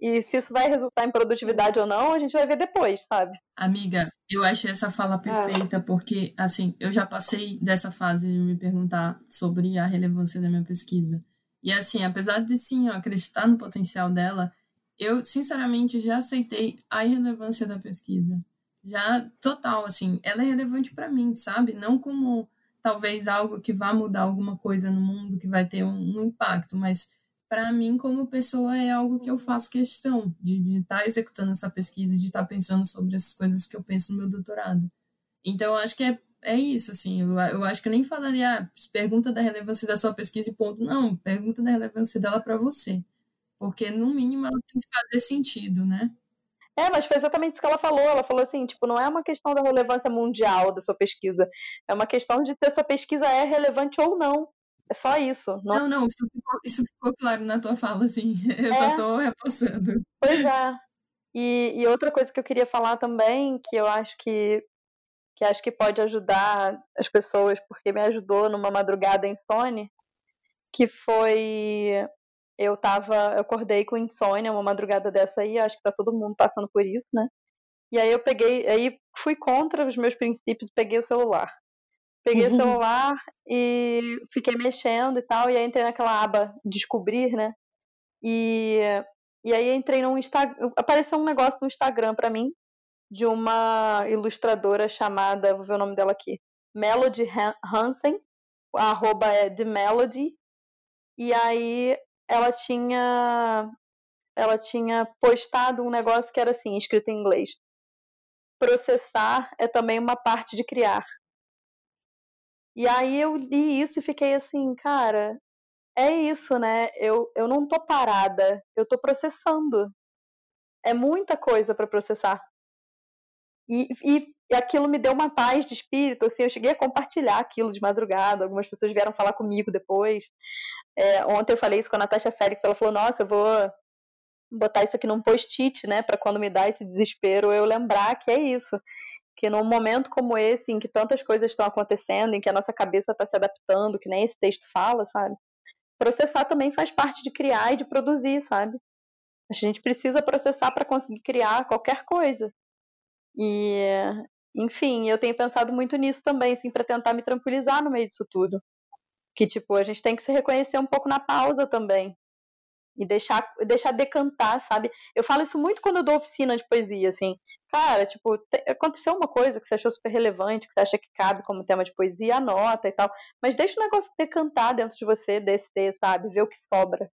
E se isso vai resultar em produtividade ou não, a gente vai ver depois, sabe? Amiga, eu achei essa fala perfeita, é. porque, assim, eu já passei dessa fase de me perguntar sobre a relevância da minha pesquisa. E, assim, apesar de, sim, eu acreditar no potencial dela, eu, sinceramente, já aceitei a irrelevância da pesquisa já total, assim, ela é relevante para mim, sabe? Não como talvez algo que vá mudar alguma coisa no mundo, que vai ter um, um impacto, mas para mim, como pessoa, é algo que eu faço questão de estar tá executando essa pesquisa, de estar tá pensando sobre essas coisas que eu penso no meu doutorado. Então, eu acho que é, é isso, assim, eu, eu acho que eu nem falaria, ah, pergunta da relevância da sua pesquisa e ponto. Não, pergunta da relevância dela para você. Porque, no mínimo, ela tem que fazer sentido, né? É, mas foi exatamente isso que ela falou. Ela falou assim, tipo, não é uma questão da relevância mundial da sua pesquisa. É uma questão de se a sua pesquisa é relevante ou não. É só isso. Não, não, não isso, ficou, isso, ficou, claro na tua fala, assim. Eu é. só tô repassando. Pois é. E, e outra coisa que eu queria falar também, que eu acho que que acho que pode ajudar as pessoas, porque me ajudou numa madrugada insone, que foi eu tava, eu acordei com insônia uma madrugada dessa aí, acho que tá todo mundo passando por isso, né? E aí eu peguei, aí fui contra os meus princípios, peguei o celular. Peguei uhum. o celular e fiquei mexendo e tal, e aí entrei naquela aba descobrir, né? E, e aí entrei no Instagram, apareceu um negócio no Instagram para mim de uma ilustradora chamada, vou ver o nome dela aqui, Melody Hansen, a arroba é The Melody, e aí ela tinha ela tinha postado um negócio que era assim, escrito em inglês. Processar é também uma parte de criar. E aí eu li isso e fiquei assim, cara, é isso, né? Eu, eu não tô parada, eu tô processando. É muita coisa para processar. E, e, e, aquilo me deu uma paz de espírito, assim, eu cheguei a compartilhar aquilo de madrugada, algumas pessoas vieram falar comigo depois. É, ontem eu falei isso com a Natasha Félix, ela falou, nossa, eu vou botar isso aqui num post-it, né, para quando me dá esse desespero eu lembrar que é isso, que num momento como esse, em que tantas coisas estão acontecendo, em que a nossa cabeça está se adaptando, que nem esse texto fala, sabe? Processar também faz parte de criar e de produzir, sabe? A gente precisa processar para conseguir criar qualquer coisa. E, enfim, eu tenho pensado muito nisso também, assim, para tentar me tranquilizar no meio disso tudo. Que, tipo, a gente tem que se reconhecer um pouco na pausa também. E deixar, deixar decantar, sabe? Eu falo isso muito quando eu dou oficina de poesia, assim. Cara, tipo, te, aconteceu uma coisa que você achou super relevante, que você acha que cabe como tema de poesia, anota e tal. Mas deixa o negócio decantar dentro de você, descer, sabe? Ver o que sobra.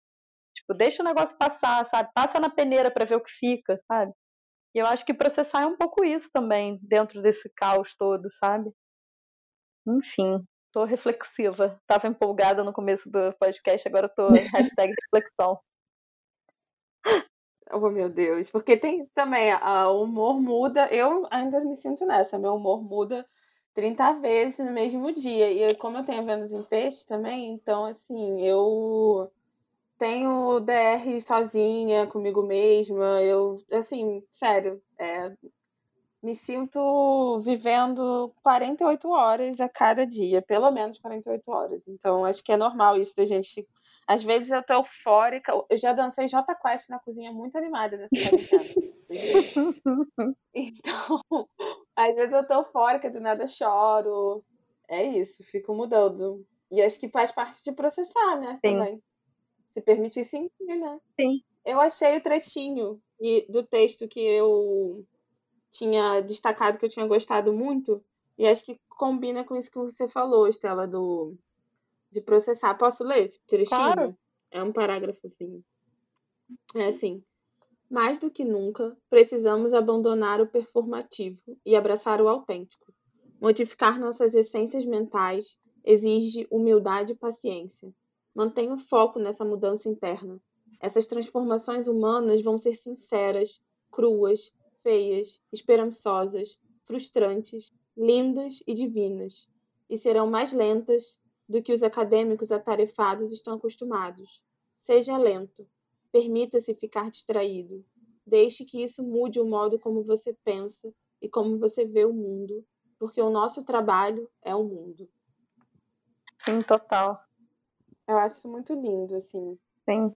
Tipo, deixa o negócio passar, sabe? Passa na peneira para ver o que fica, sabe? E eu acho que processar é um pouco isso também, dentro desse caos todo, sabe? Enfim, tô reflexiva. Tava empolgada no começo do podcast, agora tô hashtag reflexão. Oh, meu Deus. Porque tem também, o humor muda. Eu ainda me sinto nessa. Meu humor muda 30 vezes no mesmo dia. E como eu tenho vendas em peixe também, então, assim, eu tenho DR sozinha, comigo mesma. Eu, assim, sério, é, me sinto vivendo 48 horas a cada dia, pelo menos 48 horas. Então, acho que é normal isso da gente. Às vezes eu tô eufórica. Eu já dancei J Quest na cozinha muito animada nessa quarentena. então, às vezes eu tô eufórica, do nada choro. É isso, fico mudando. E acho que faz parte de processar, né? Sim. Também se permitir sentir, né? Sim. Eu achei o trechinho do texto que eu tinha destacado que eu tinha gostado muito e acho que combina com isso que você falou, Estela, do de processar. Posso ler esse trechinho? Claro. É um parágrafo assim. É assim: mais do que nunca, precisamos abandonar o performativo e abraçar o autêntico. Modificar nossas essências mentais exige humildade e paciência. Mantenha o foco nessa mudança interna. Essas transformações humanas vão ser sinceras, cruas, feias, esperançosas, frustrantes, lindas e divinas, e serão mais lentas do que os acadêmicos atarefados estão acostumados. Seja lento, permita-se ficar distraído, deixe que isso mude o modo como você pensa e como você vê o mundo, porque o nosso trabalho é o mundo. Sim, total. Eu acho isso muito lindo, assim. Sim.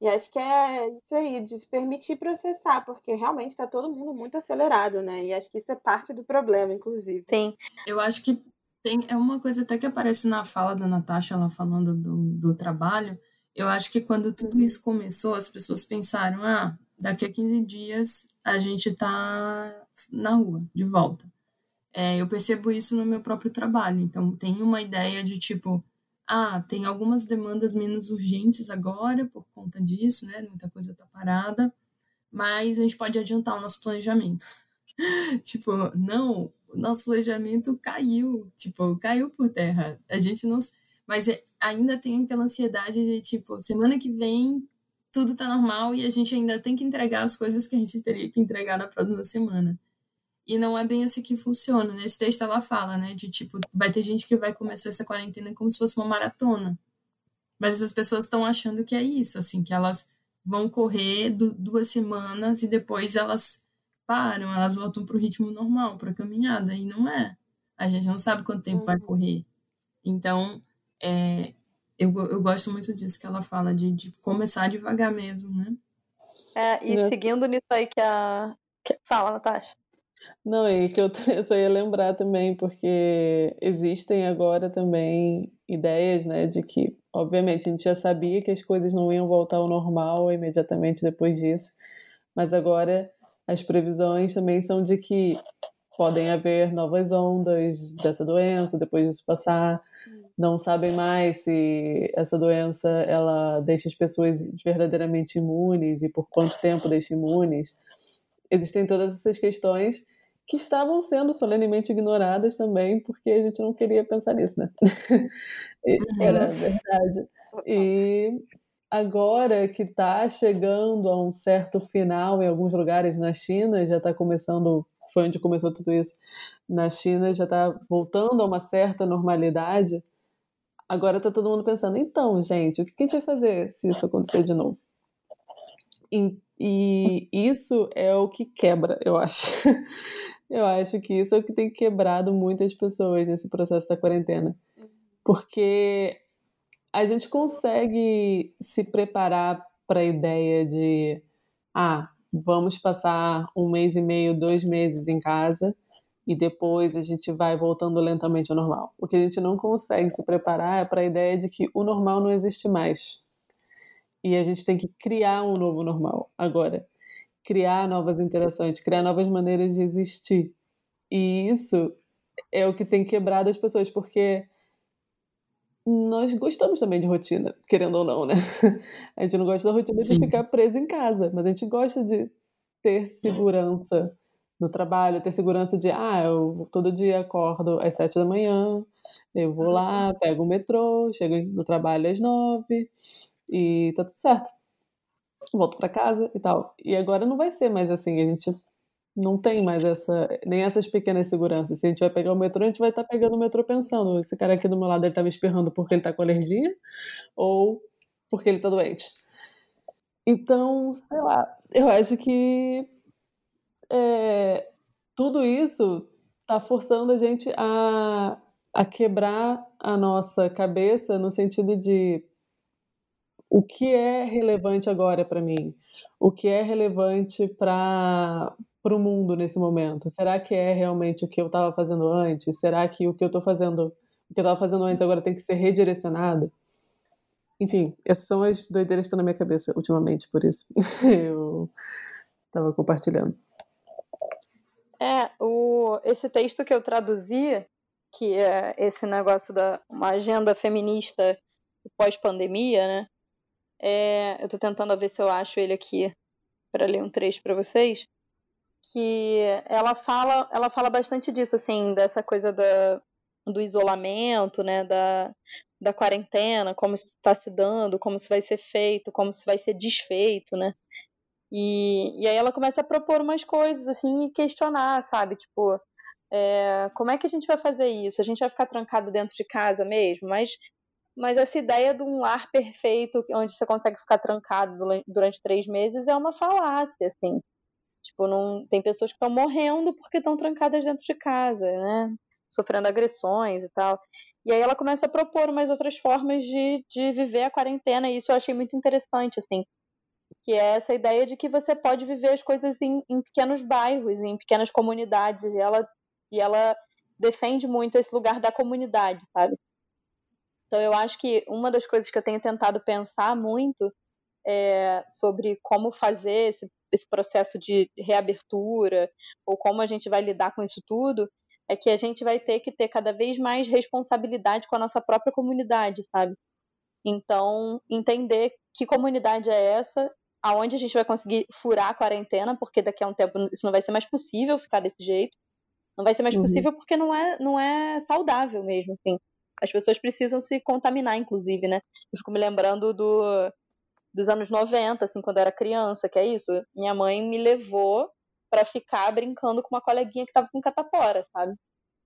E acho que é isso aí, de se permitir processar, porque realmente está todo mundo muito acelerado, né? E acho que isso é parte do problema, inclusive. Sim. Eu acho que tem, é uma coisa até que aparece na fala da Natasha, ela falando do, do trabalho. Eu acho que quando tudo isso começou, as pessoas pensaram: ah, daqui a 15 dias a gente tá na rua, de volta. É, eu percebo isso no meu próprio trabalho. Então, tem uma ideia de tipo ah, tem algumas demandas menos urgentes agora por conta disso, né? Muita coisa tá parada, mas a gente pode adiantar o nosso planejamento. tipo, não, o nosso planejamento caiu, tipo, caiu por terra. A gente não. Mas é, ainda tem aquela ansiedade de, tipo, semana que vem tudo tá normal e a gente ainda tem que entregar as coisas que a gente teria que entregar na próxima semana. E não é bem assim que funciona. Nesse texto ela fala, né? De tipo, vai ter gente que vai começar essa quarentena como se fosse uma maratona. Mas as pessoas estão achando que é isso, assim, que elas vão correr duas semanas e depois elas param, elas voltam para o ritmo normal, para a caminhada, e não é. A gente não sabe quanto tempo vai uhum. correr. Então, é, eu, eu gosto muito disso que ela fala, de, de começar devagar mesmo, né? É, e seguindo nisso aí que a. Que... Fala, Natasha. Não, e que eu, eu só ia lembrar também, porque existem agora também ideias, né, de que, obviamente, a gente já sabia que as coisas não iam voltar ao normal imediatamente depois disso, mas agora as previsões também são de que podem haver novas ondas dessa doença depois disso passar. Não sabem mais se essa doença ela deixa as pessoas verdadeiramente imunes e por quanto tempo deixa imunes. Existem todas essas questões que estavam sendo solenemente ignoradas também, porque a gente não queria pensar nisso, né? Era uhum. verdade. E agora que está chegando a um certo final em alguns lugares na China, já está começando, foi onde começou tudo isso, na China já está voltando a uma certa normalidade. Agora está todo mundo pensando, então, gente, o que a gente vai fazer se isso acontecer de novo? E, e isso é o que quebra, eu acho. Eu acho que isso é o que tem quebrado muitas pessoas nesse processo da quarentena. Porque a gente consegue se preparar para a ideia de, ah, vamos passar um mês e meio, dois meses em casa e depois a gente vai voltando lentamente ao normal. O que a gente não consegue se preparar é para a ideia de que o normal não existe mais. E a gente tem que criar um novo normal agora criar novas interações, criar novas maneiras de existir. E isso é o que tem quebrado as pessoas, porque nós gostamos também de rotina, querendo ou não, né? A gente não gosta da rotina Sim. de ficar preso em casa, mas a gente gosta de ter segurança no trabalho, ter segurança de, ah, eu todo dia acordo às sete da manhã, eu vou lá, pego o metrô, chego no trabalho às nove e tá tudo certo volto para casa e tal. E agora não vai ser mais assim, a gente não tem mais essa, nem essas pequenas seguranças. Se a gente vai pegar o metrô, a gente vai estar tá pegando o metrô pensando, esse cara aqui do meu lado ele tá me espirrando porque ele tá com alergia ou porque ele tá doente. Então, sei lá, eu acho que é, tudo isso tá forçando a gente a, a quebrar a nossa cabeça no sentido de o que é relevante agora para mim? O que é relevante para o mundo nesse momento? Será que é realmente o que eu estava fazendo antes? Será que o que eu estou fazendo, o que eu estava fazendo antes agora tem que ser redirecionado? Enfim, essas são as doideiras que estão na minha cabeça ultimamente, por isso eu estava compartilhando. É, o, esse texto que eu traduzi, que é esse negócio da uma agenda feminista pós-pandemia, né? É, eu estou tentando ver se eu acho ele aqui para ler um trecho para vocês. Que ela fala, ela fala bastante disso, assim, dessa coisa da, do isolamento, né, da, da quarentena, como isso está se dando, como isso vai ser feito, como isso vai ser desfeito, né? E, e aí ela começa a propor umas coisas, assim, e questionar, sabe? Tipo, é, como é que a gente vai fazer isso? A gente vai ficar trancado dentro de casa mesmo? Mas mas essa ideia de um lar perfeito, onde você consegue ficar trancado durante três meses, é uma falácia, assim. Tipo, não, tem pessoas que estão morrendo porque estão trancadas dentro de casa, né? Sofrendo agressões e tal. E aí ela começa a propor umas outras formas de, de viver a quarentena, e isso eu achei muito interessante, assim. Que é essa ideia de que você pode viver as coisas em, em pequenos bairros, em pequenas comunidades, e ela, e ela defende muito esse lugar da comunidade, sabe? Então, eu acho que uma das coisas que eu tenho tentado pensar muito é sobre como fazer esse, esse processo de reabertura, ou como a gente vai lidar com isso tudo, é que a gente vai ter que ter cada vez mais responsabilidade com a nossa própria comunidade, sabe? Então, entender que comunidade é essa, aonde a gente vai conseguir furar a quarentena, porque daqui a um tempo isso não vai ser mais possível ficar desse jeito. Não vai ser mais uhum. possível porque não é, não é saudável mesmo, assim. As pessoas precisam se contaminar, inclusive, né? Eu fico me lembrando do, dos anos 90, assim, quando eu era criança, que é isso. Minha mãe me levou para ficar brincando com uma coleguinha que tava com catapora, sabe?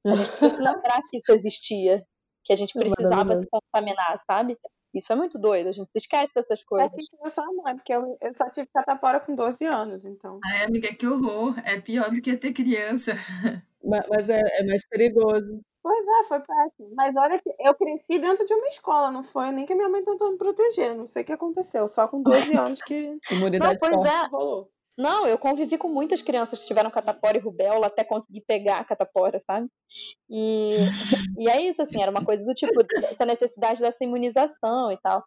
A gente precisa se lembrar que isso existia, que a gente precisava se contaminar, sabe? Isso é muito doido, a gente se esquece dessas coisas. É só não, é porque eu, eu só tive catapora com 12 anos, então. Ai, amiga, que horror. É pior do que ter criança. Mas, mas é, é mais perigoso. Pois é, foi péssimo. Mas olha que eu cresci dentro de uma escola, não foi nem que a minha mãe tentou me proteger. Não sei o que aconteceu, só com 12 anos que Imunidade Não, pois forte. é. rolou. Não, eu convivi com muitas crianças que tiveram catapora e rubéola até conseguir pegar a catapora, sabe? E, e é isso, assim, era uma coisa do tipo, essa necessidade dessa imunização e tal.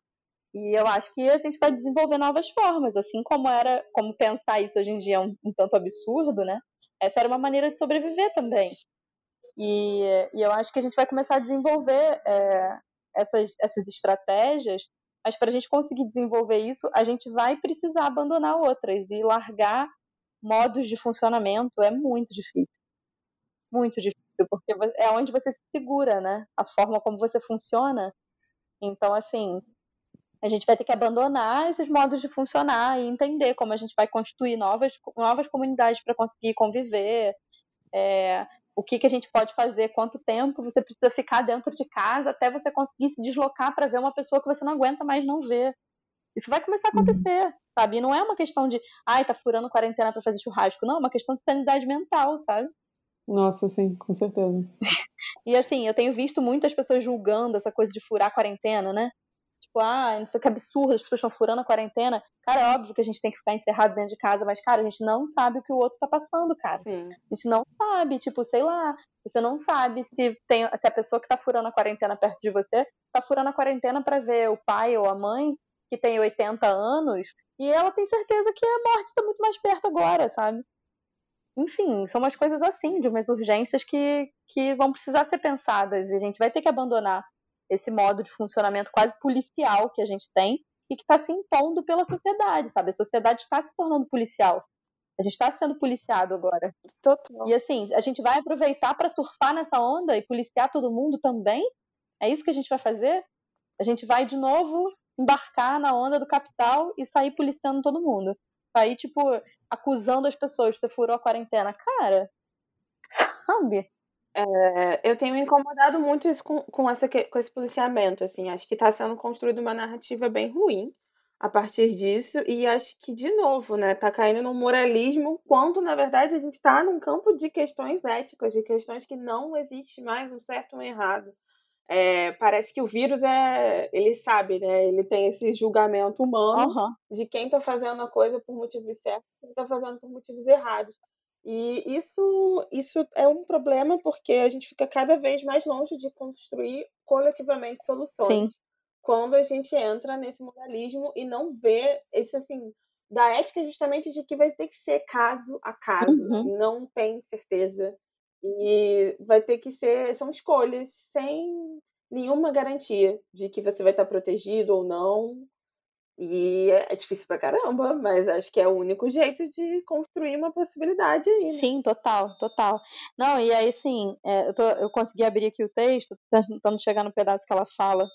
E eu acho que a gente vai desenvolver novas formas, assim como era, como pensar isso hoje em dia é um, um tanto absurdo, né? Essa era uma maneira de sobreviver também. E, e eu acho que a gente vai começar a desenvolver é, essas, essas estratégias mas para a gente conseguir desenvolver isso, a gente vai precisar abandonar outras e largar modos de funcionamento é muito difícil. Muito difícil, porque é onde você se segura, né? A forma como você funciona. Então, assim, a gente vai ter que abandonar esses modos de funcionar e entender como a gente vai constituir novas, novas comunidades para conseguir conviver. É, o que, que a gente pode fazer, quanto tempo você precisa ficar dentro de casa até você conseguir se deslocar para ver uma pessoa que você não aguenta mais não ver. Isso vai começar a acontecer, uhum. sabe? E não é uma questão de, ai, tá furando quarentena para fazer churrasco. Não, é uma questão de sanidade mental, sabe? Nossa, sim, com certeza. e assim, eu tenho visto muitas pessoas julgando essa coisa de furar quarentena, né? Tipo, ah, não sei que absurdo, as pessoas estão furando a quarentena. Cara, é óbvio que a gente tem que ficar encerrado dentro de casa, mas, cara, a gente não sabe o que o outro tá passando, cara. Sim. A gente não sabe, tipo, sei lá, você não sabe se, tem, se a pessoa que tá furando a quarentena perto de você tá furando a quarentena para ver o pai ou a mãe que tem 80 anos e ela tem certeza que a morte tá muito mais perto agora, sabe? Enfim, são umas coisas assim, de umas urgências que, que vão precisar ser pensadas e a gente vai ter que abandonar esse modo de funcionamento quase policial que a gente tem e que está se impondo pela sociedade, sabe? A sociedade está se tornando policial. A gente está sendo policiado agora. Total. E assim, a gente vai aproveitar para surfar nessa onda e policiar todo mundo também? É isso que a gente vai fazer? A gente vai de novo embarcar na onda do capital e sair policiando todo mundo. Sair, tipo, acusando as pessoas, você furou a quarentena. Cara, sabe? É, eu tenho me incomodado muito isso com, com, essa, com esse policiamento, assim, acho que está sendo construída uma narrativa bem ruim a partir disso, e acho que, de novo, né, tá caindo no moralismo, quando, na verdade, a gente está num campo de questões éticas, de questões que não existe mais um certo ou um errado. É, parece que o vírus é. Ele sabe, né? Ele tem esse julgamento humano uhum. de quem está fazendo a coisa por motivos certos e quem está fazendo por motivos errados. E isso, isso é um problema porque a gente fica cada vez mais longe de construir coletivamente soluções. Sim. Quando a gente entra nesse moralismo e não vê esse assim da ética justamente de que vai ter que ser caso a caso, uhum. não tem certeza e vai ter que ser são escolhas sem nenhuma garantia de que você vai estar protegido ou não e é difícil pra caramba, mas acho que é o único jeito de construir uma possibilidade aí. Né? Sim, total, total. Não, e aí sim, é, eu, tô, eu consegui abrir aqui o texto, tentando chegar no pedaço que ela fala,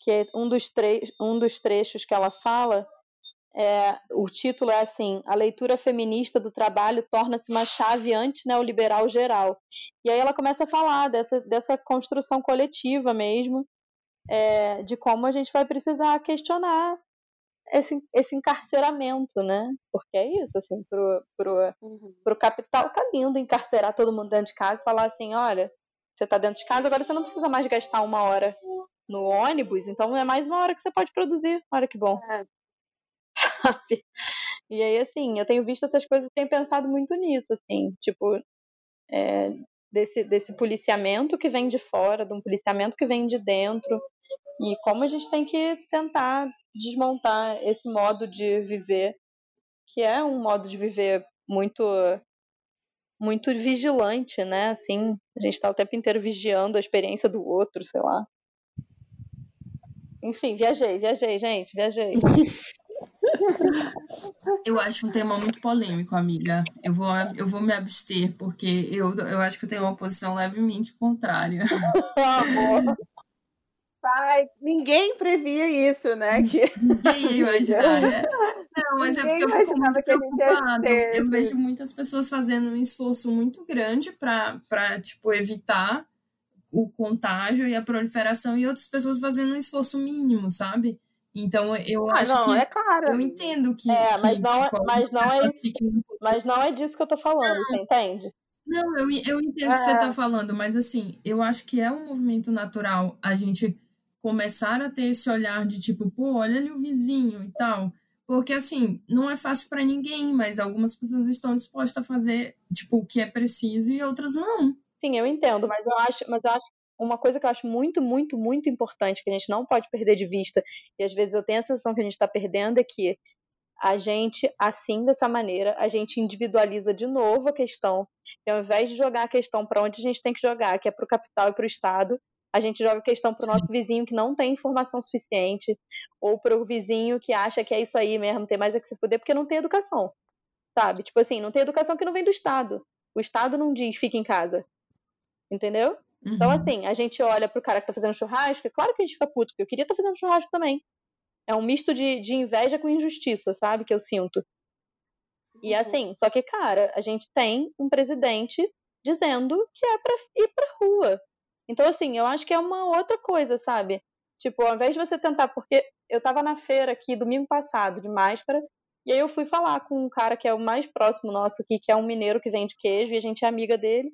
que é um dos, tre um dos trechos que ela fala, é, o título é assim: A leitura feminista do trabalho torna-se uma chave anti-neoliberal geral. E aí ela começa a falar dessa, dessa construção coletiva mesmo, é, de como a gente vai precisar questionar esse, esse encarceramento, né? Porque é isso, assim, pro, pro, uhum. pro capital tá lindo encarcerar todo mundo dentro de casa e falar assim, olha, você tá dentro de casa, agora você não precisa mais gastar uma hora no ônibus, então é mais uma hora que você pode produzir. Olha que bom. É. Sabe? E aí, assim, eu tenho visto essas coisas e tenho pensado muito nisso, assim, tipo, é, desse, desse policiamento que vem de fora, de um policiamento que vem de dentro, e como a gente tem que tentar desmontar esse modo de viver, que é um modo de viver muito muito vigilante, né? Assim, a gente está o tempo inteiro vigiando a experiência do outro, sei lá. Enfim, viajei, viajei, gente, viajei. Eu acho um tema muito polêmico, amiga. Eu vou, eu vou me abster, porque eu, eu acho que eu tenho uma posição levemente contrária. Amor. Pai, ninguém previa isso, né? Que... Ninguém ia imaginar, né? Não, mas ninguém é porque eu fico muito preocupada. Eu vejo muitas pessoas fazendo um esforço muito grande para, tipo, evitar o contágio e a proliferação e outras pessoas fazendo um esforço mínimo, sabe? Então eu ah, acho não, que é claro. eu entendo que, é, que mas não, é, tipo, mas não é isso, mas não é disso que eu tô falando, você entende? Não, eu, eu entendo o que você está falando, mas assim, eu acho que é um movimento natural a gente começar a ter esse olhar de tipo, pô, olha ali o vizinho e tal. Porque, assim, não é fácil para ninguém, mas algumas pessoas estão dispostas a fazer, tipo, o que é preciso e outras não. Sim, eu entendo, mas eu acho, mas eu acho uma coisa que eu acho muito, muito, muito importante, que a gente não pode perder de vista, e às vezes eu tenho a sensação que a gente está perdendo, é que a gente, assim, dessa maneira, a gente individualiza de novo a questão, e ao invés de jogar a questão para onde a gente tem que jogar, que é para o capital e para o Estado, a gente joga a questão para o nosso vizinho que não tem informação suficiente, ou para o vizinho que acha que é isso aí mesmo, tem mais é que se fuder, porque não tem educação, sabe? Tipo assim, não tem educação que não vem do Estado. O Estado não diz fica em casa, entendeu? Então, uhum. Então, assim, a gente olha pro cara que tá fazendo churrasco, é claro que a gente fica puto, porque eu queria estar tá fazendo churrasco também. É um misto de, de inveja com injustiça, sabe? Que eu sinto. E uhum. assim, só que, cara, a gente tem um presidente dizendo que é pra ir pra rua. Então, assim, eu acho que é uma outra coisa, sabe? Tipo, ao invés de você tentar, porque eu tava na feira aqui domingo passado, de máscara, e aí eu fui falar com um cara que é o mais próximo nosso aqui, que é um mineiro que vende queijo, e a gente é amiga dele.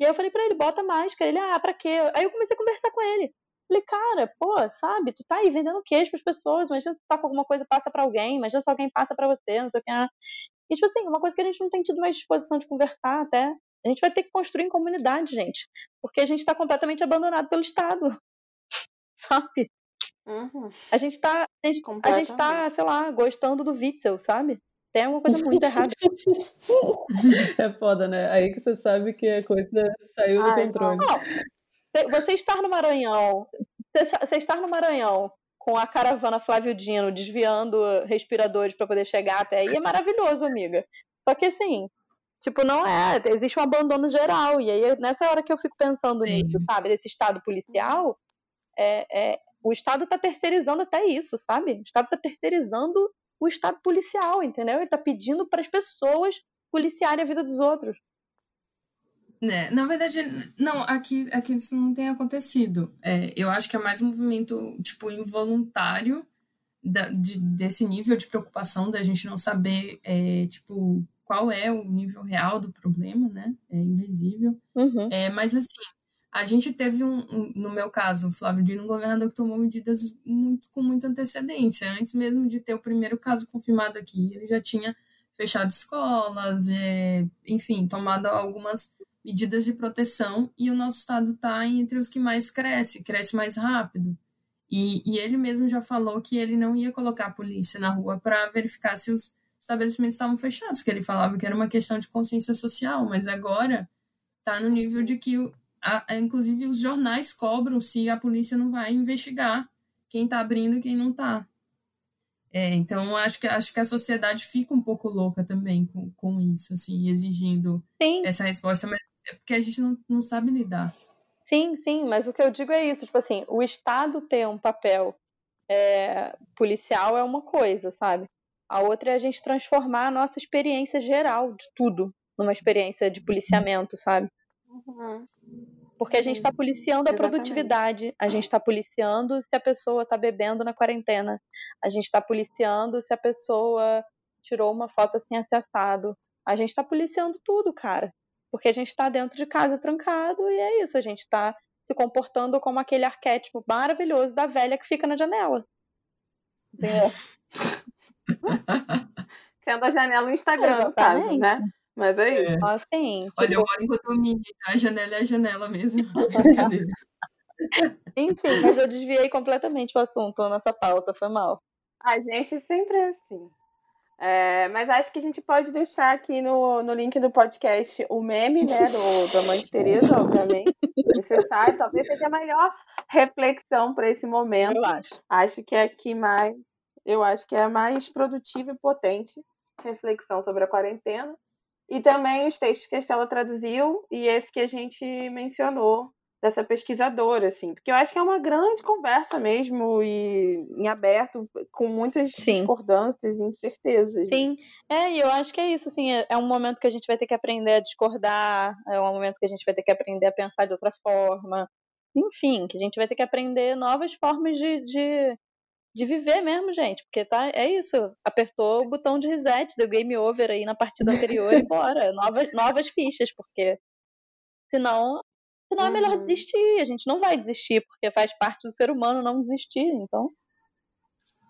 E aí eu falei pra ele, bota máscara. Ele, ah, pra quê? Aí eu comecei a conversar com ele. Falei, cara, pô, sabe, tu tá aí vendendo queijo pras pessoas, imagina se tu tá com alguma coisa passa pra alguém, imagina se alguém passa pra você, não sei o que. E, tipo assim, uma coisa que a gente não tem tido mais disposição de conversar até. A gente vai ter que construir em comunidade, gente. Porque a gente tá completamente abandonado pelo Estado. Sabe? Uhum. A gente tá. A gente, a gente tá, sei lá, gostando do Witzel, sabe? tem alguma coisa muito errada. É foda, né? Aí que você sabe que a coisa saiu do controle. Não. Você estar no Maranhão, você estar no Maranhão com a caravana Flávio Dino desviando respiradores para poder chegar até aí é maravilhoso, amiga. Só que assim, tipo, não é, existe um abandono geral. E aí, nessa hora que eu fico pensando Sim. nisso, sabe, desse estado policial, é, é, o Estado está terceirizando até isso, sabe? O Estado está terceirizando o Estado policial, entendeu? Ele está pedindo para as pessoas policiarem a vida dos outros. É, na verdade, não, aqui, aqui isso não tem acontecido. É, eu acho que é mais um movimento, tipo, involuntário da, de, desse nível de preocupação da gente não saber, é, tipo, qual é o nível real do problema, né? É invisível. Uhum. É, mas, assim, a gente teve um, um, no meu caso, o Flávio Dino, um governador que tomou medidas muito, com muita antecedência. Antes mesmo de ter o primeiro caso confirmado aqui, ele já tinha fechado escolas, é, enfim, tomado algumas medidas de proteção e o nosso estado está entre os que mais cresce, cresce mais rápido. E, e ele mesmo já falou que ele não ia colocar a polícia na rua para verificar se os estabelecimentos estavam fechados, que ele falava que era uma questão de consciência social, mas agora está no nível de que a, inclusive os jornais cobram se a polícia não vai investigar quem está abrindo e quem não está. É, então acho que acho que a sociedade fica um pouco louca também com, com isso, assim, exigindo sim. essa resposta, mas é porque a gente não, não sabe lidar. Sim, sim, mas o que eu digo é isso, tipo assim, o Estado ter um papel é, policial é uma coisa, sabe? A outra é a gente transformar a nossa experiência geral de tudo numa experiência de policiamento, sabe? Uhum. Porque a gente está policiando a Exatamente. produtividade, a gente está policiando se a pessoa está bebendo na quarentena, a gente está policiando se a pessoa tirou uma foto assim acessado, a gente está policiando tudo, cara. Porque a gente está dentro de casa trancado e é isso, a gente está se comportando como aquele arquétipo maravilhoso da velha que fica na janela. Entendeu? Sendo a janela no Instagram, no caso, né? Mas é isso. É. Olha, eu moro em condomínio, então a janela é a janela mesmo. Enfim, mas eu desviei completamente o assunto nessa pauta, foi mal. A gente sempre é assim. É, mas acho que a gente pode deixar aqui no, no link do podcast o meme, né, do, da mãe de Tereza, obviamente, necessário. Talvez seja a melhor reflexão para esse momento. Eu acho. Acho que é aqui mais, eu acho que é a mais produtiva e potente reflexão sobre a quarentena. E também os textos que a Estela traduziu e esse que a gente mencionou dessa pesquisadora, assim, porque eu acho que é uma grande conversa mesmo e em aberto, com muitas Sim. discordâncias e incertezas. Sim, é, e eu acho que é isso, assim, é, é um momento que a gente vai ter que aprender a discordar, é um momento que a gente vai ter que aprender a pensar de outra forma, enfim, que a gente vai ter que aprender novas formas de, de, de viver mesmo, gente. Porque tá, é isso. Apertou o botão de reset, deu game over aí na partida anterior e bora. Novas, novas fichas, porque senão, senão é melhor Uhum. desistir. A gente não vai desistir, porque faz parte do ser humano não desistir, então.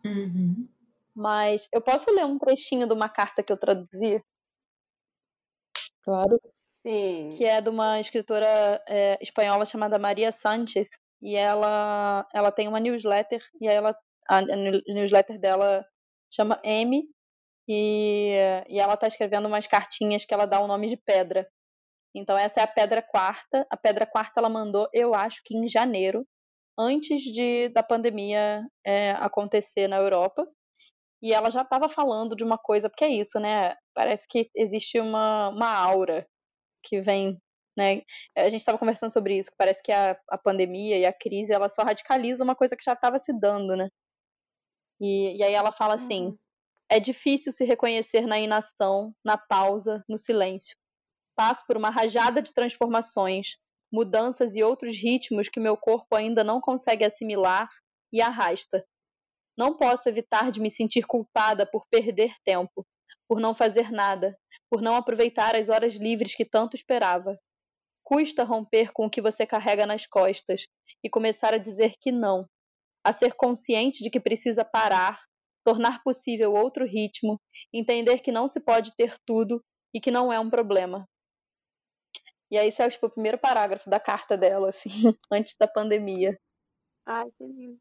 Uhum. Mas eu posso ler um trechinho de uma carta que eu traduzi, Claro. Sim. que é de uma escritora é, espanhola chamada Maria Sánchez, e ela, ela tem uma newsletter, e aí ela, a, newsletter dela chama M, e, e ela tá escrevendo umas cartinhas que ela dá o nome de pedra. Então essa é a pedra quarta. A pedra quarta ela mandou, eu acho que em janeiro, antes de da pandemia é, acontecer na Europa. E ela já estava falando de uma coisa, porque é isso, né? Parece que existe uma, uma aura que vem, né? A gente estava conversando sobre isso, que parece que a, a pandemia e a crise, ela só radicaliza uma coisa que já estava se dando, né? E, e aí ela fala assim, Uhum. é difícil se reconhecer na inação, na pausa, no silêncio. Passo por uma rajada de transformações, mudanças e outros ritmos que meu corpo ainda não consegue assimilar e arrasta. Não posso evitar de me sentir culpada por perder tempo, por não fazer nada, por não aproveitar as horas livres que tanto esperava. Custa romper com o que você carrega nas costas e começar a dizer que não, a ser consciente de que precisa parar, tornar possível outro ritmo, entender que não se pode ter tudo e que não é um problema. E aí, esse é tipo, o primeiro parágrafo da carta dela, assim, antes da pandemia. Ai, que lindo.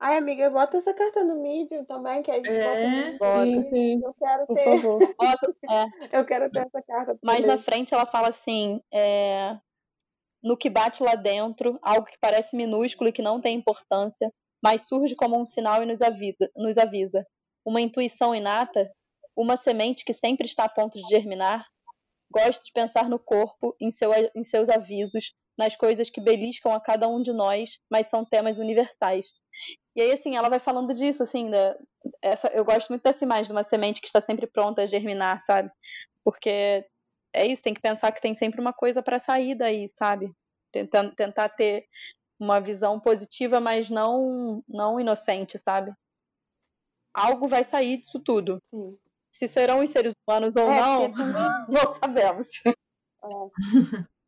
Ai, amiga, bota essa carta no Medium também, que a gente É? bota no Sim, sim. Eu quero Por ter, favor. Bota- é, eu quero ter essa carta. ler. na frente ela fala assim, é, no que bate lá dentro, algo que parece minúsculo e que não tem importância, mas surge como um sinal e nos avisa, nos avisa. Uma intuição inata, uma semente que sempre está a ponto de germinar. Gosto de pensar no corpo, em, seu, em seus avisos, nas coisas que beliscam a cada um de nós, mas são temas universais. E aí, assim, ela vai falando disso, assim, da, essa, eu gosto muito dessa imagem de uma semente que está sempre pronta a germinar, sabe? Porque é isso, tem que pensar que tem sempre uma coisa para sair daí, sabe? Tentando, tentar ter uma visão positiva, mas não, não inocente, sabe? Algo vai sair disso tudo. Sim. Se serão os seres humanos ou É, não, também- não sabemos.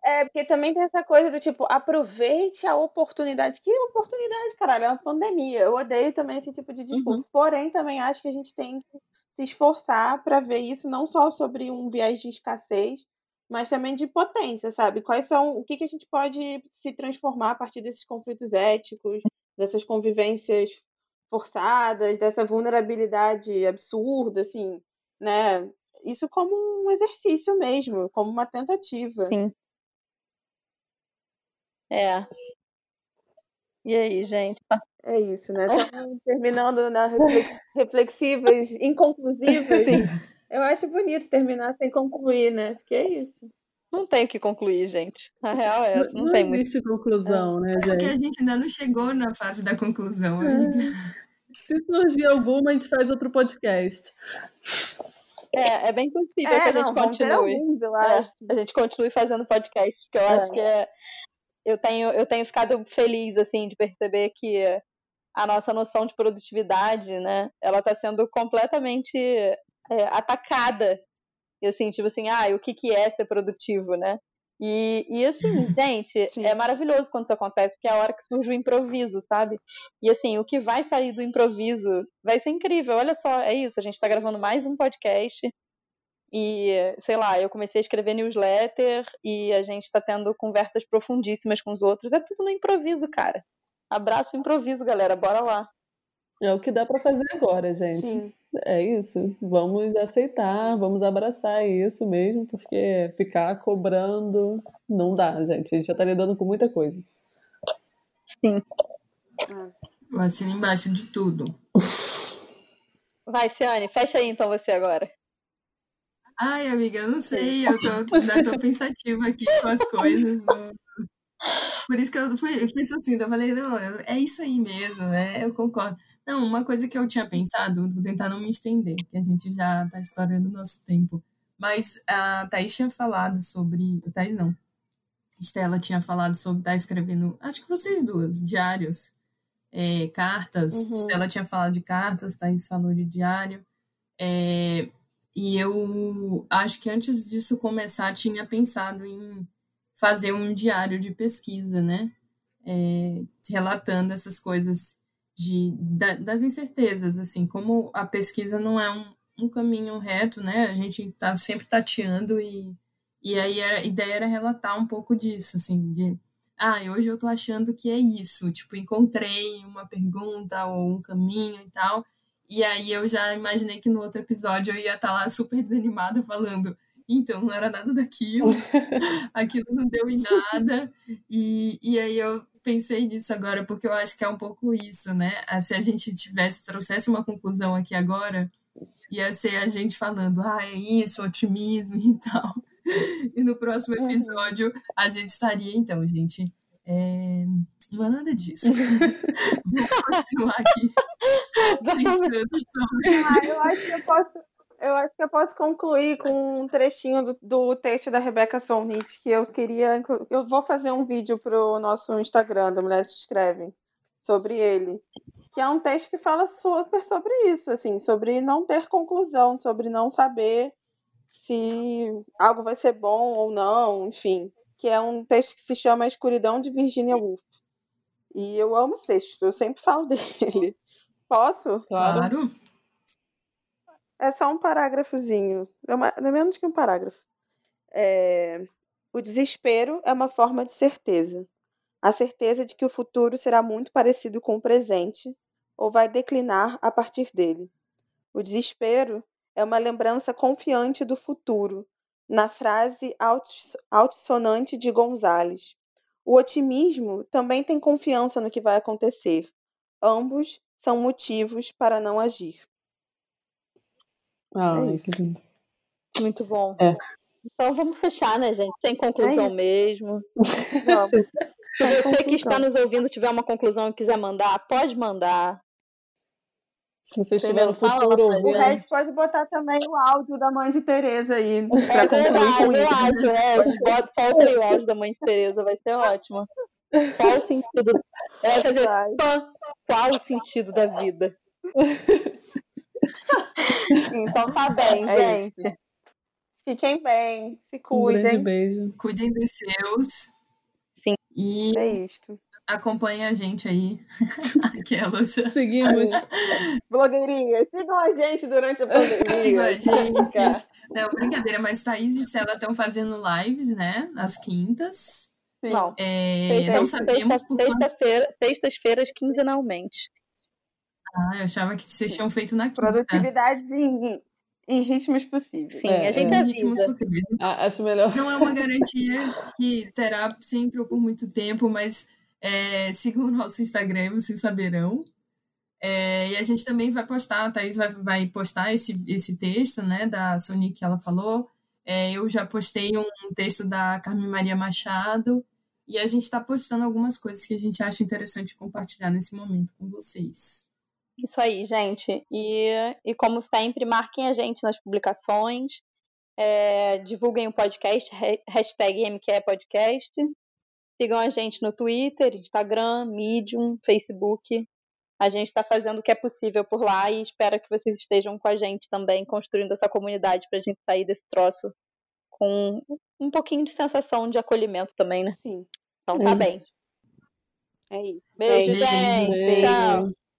É, porque também tem essa coisa do tipo, aproveite a oportunidade. Que oportunidade, caralho? É uma pandemia. Eu odeio também esse tipo de discurso. Porém, também acho que a gente tem que se esforçar para ver isso não só sobre um viés de escassez, mas também de potência, sabe? Quais são, o que, que a gente pode se transformar a partir desses conflitos éticos, dessas convivências forçadas, dessa vulnerabilidade absurda, assim, né? Isso como um exercício mesmo, como uma tentativa. Sim. É. E aí, gente? É isso, né? Estamos terminando na reflex- reflexivas, inconclusivas. Eu acho bonito terminar sem concluir, né? Porque é isso. Não tem o que concluir, gente. A real é não, Não tem muito. existe conclusão, né, Porque a gente? gente ainda não chegou na fase da conclusão, É. amiga. Se surgir alguma, a gente faz outro podcast. É, é bem possível que a É, gente não, continue. alguns, eu É, acho. a gente continue fazendo podcast, porque eu É. acho que é, eu tenho eu tenho ficado feliz assim de perceber que a nossa noção de produtividade, né, ela está sendo completamente é, atacada. E assim, tipo assim, ah, o que que é ser produtivo, né? E, e assim, gente, Sim. é maravilhoso quando isso acontece, porque é a hora que surge o improviso, sabe? E assim, o que vai sair do improviso vai ser incrível. Olha só, é isso, a gente está gravando mais um podcast. E, sei lá, eu comecei a escrever newsletter e a gente tá tendo conversas profundíssimas com os outros. É tudo no improviso, cara. Abraço improviso, galera. Bora lá. É o que dá para fazer agora, gente. Sim. É isso. Vamos aceitar, vamos abraçar isso mesmo, porque ficar cobrando não dá, gente. A gente já tá lidando com muita coisa. Sim. Vacina embaixo de tudo. Vai, Ciane, fecha aí então você agora. Ai, amiga, eu não sei, eu tô, ainda tô pensativa aqui com as coisas. não- Por isso que eu fui, eu fui sucinta, eu falei, não, é isso aí mesmo, né? Eu concordo. Não, uma coisa que eu tinha pensado, vou tentar não me estender, que a gente já tá estourando o nosso tempo. Mas a Thaís tinha falado sobre. O Thaís não. Estela tinha falado sobre estar tá escrevendo, acho que vocês duas, diários, é, cartas. Uhum. Estela tinha falado de cartas, Thaís falou de diário. É, e eu acho que antes disso começar, tinha pensado em fazer um diário de pesquisa, né? É, relatando essas coisas de, da, das incertezas, assim, como a pesquisa não é um, um caminho reto, né? A gente está sempre tateando e, e aí era, a ideia era relatar um pouco disso, assim, de ah, hoje eu tô achando que é isso, tipo, encontrei uma pergunta ou um caminho e tal, e aí eu já imaginei que no outro episódio eu ia estar tá lá super desanimada falando, então não era nada daquilo, aquilo não deu em nada, e, e aí eu pensei nisso agora, porque eu acho que é um pouco isso, né? Ah, se a gente tivesse, trouxesse uma conclusão aqui agora, ia ser a gente falando, ah, é isso, otimismo e tal. E no próximo uhum. episódio a gente estaria, então, gente. É... Não é nada disso. Vamos continuar aqui pensando sobre. Ah, eu acho que eu posso. Eu acho que eu posso concluir com um trechinho do, do texto da Rebeca Solnit, que eu queria. Eu vou fazer um vídeo para o nosso Instagram, da Mulher Se Escreve, sobre ele. Que é um texto que fala super sobre isso, assim, sobre não ter conclusão, sobre não saber se algo vai ser bom ou não, enfim. Que é um texto que se chama A Escuridão de Virginia Woolf. E eu amo esse texto, eu sempre falo dele. Posso? Claro. É só um parágrafozinho. É, uma, é menos que um parágrafo. É... O desespero é uma forma de certeza. A certeza de que o futuro será muito parecido com o presente ou vai declinar a partir dele. O desespero é uma lembrança confiante do futuro, na frase altissonante de Gonzales. O otimismo também tem confiança no que vai acontecer. Ambos são motivos para não agir. Ah, é isso. lindo. Muito bom. É. Então vamos fechar, né, gente? Sem conclusão é mesmo. Vamos. Se você que está nos ouvindo tiver uma conclusão e quiser mandar, pode mandar. Se você estiver no futuro ouvindo. O resto pode botar também o áudio da mãe de Tereza aí. É verdade, eu acho, é. Bota, solta aí o áudio da mãe de Tereza, vai ser ótimo. Qual o sentido? É, quer dizer, qual o sentido da vida? Então tá bem, é gente. Isso. Fiquem bem, se cuidem. Um beijo. Cuidem dos seus. Sim. E é isto. Acompanhe a gente aí. Aquelas. Seguimos. Blogueirinha, sigam a gente durante a pandemia. Sigam a gente. Não, brincadeira, mas Thaís e Stella estão fazendo lives, né? Nas quintas. Não. É, não sabemos por sexta-feira, sextas-feiras quinzenalmente. Ah, eu achava que vocês tinham feito na quinta. Produtividade em, em ritmos possíveis. Sim, é, a gente é. Em ritmos possíveis. Ah, acho melhor. Não é uma garantia que terá sempre ou por muito tempo, mas é, sigam o nosso Instagram, vocês saberão. É, e a gente também vai postar, a Thaís vai, vai postar esse, esse texto, né, da Sonic que ela falou. É, eu já postei um texto da Carmen Maria Machado. E a gente está postando algumas coisas que a gente acha interessante compartilhar nesse momento com vocês. Isso aí, gente. E, e como sempre, marquem a gente nas publicações, é, divulguem o podcast, hashtag MQPodcast. Sigam a gente no Twitter, Instagram, Medium, Facebook. A gente está fazendo o que é possível por lá e espero que vocês estejam com a gente também, construindo essa comunidade para a gente sair desse troço com um pouquinho de sensação de acolhimento também, né? Sim. Então tá é bem. É isso. Beijo, é gente. Beijo. Tchau.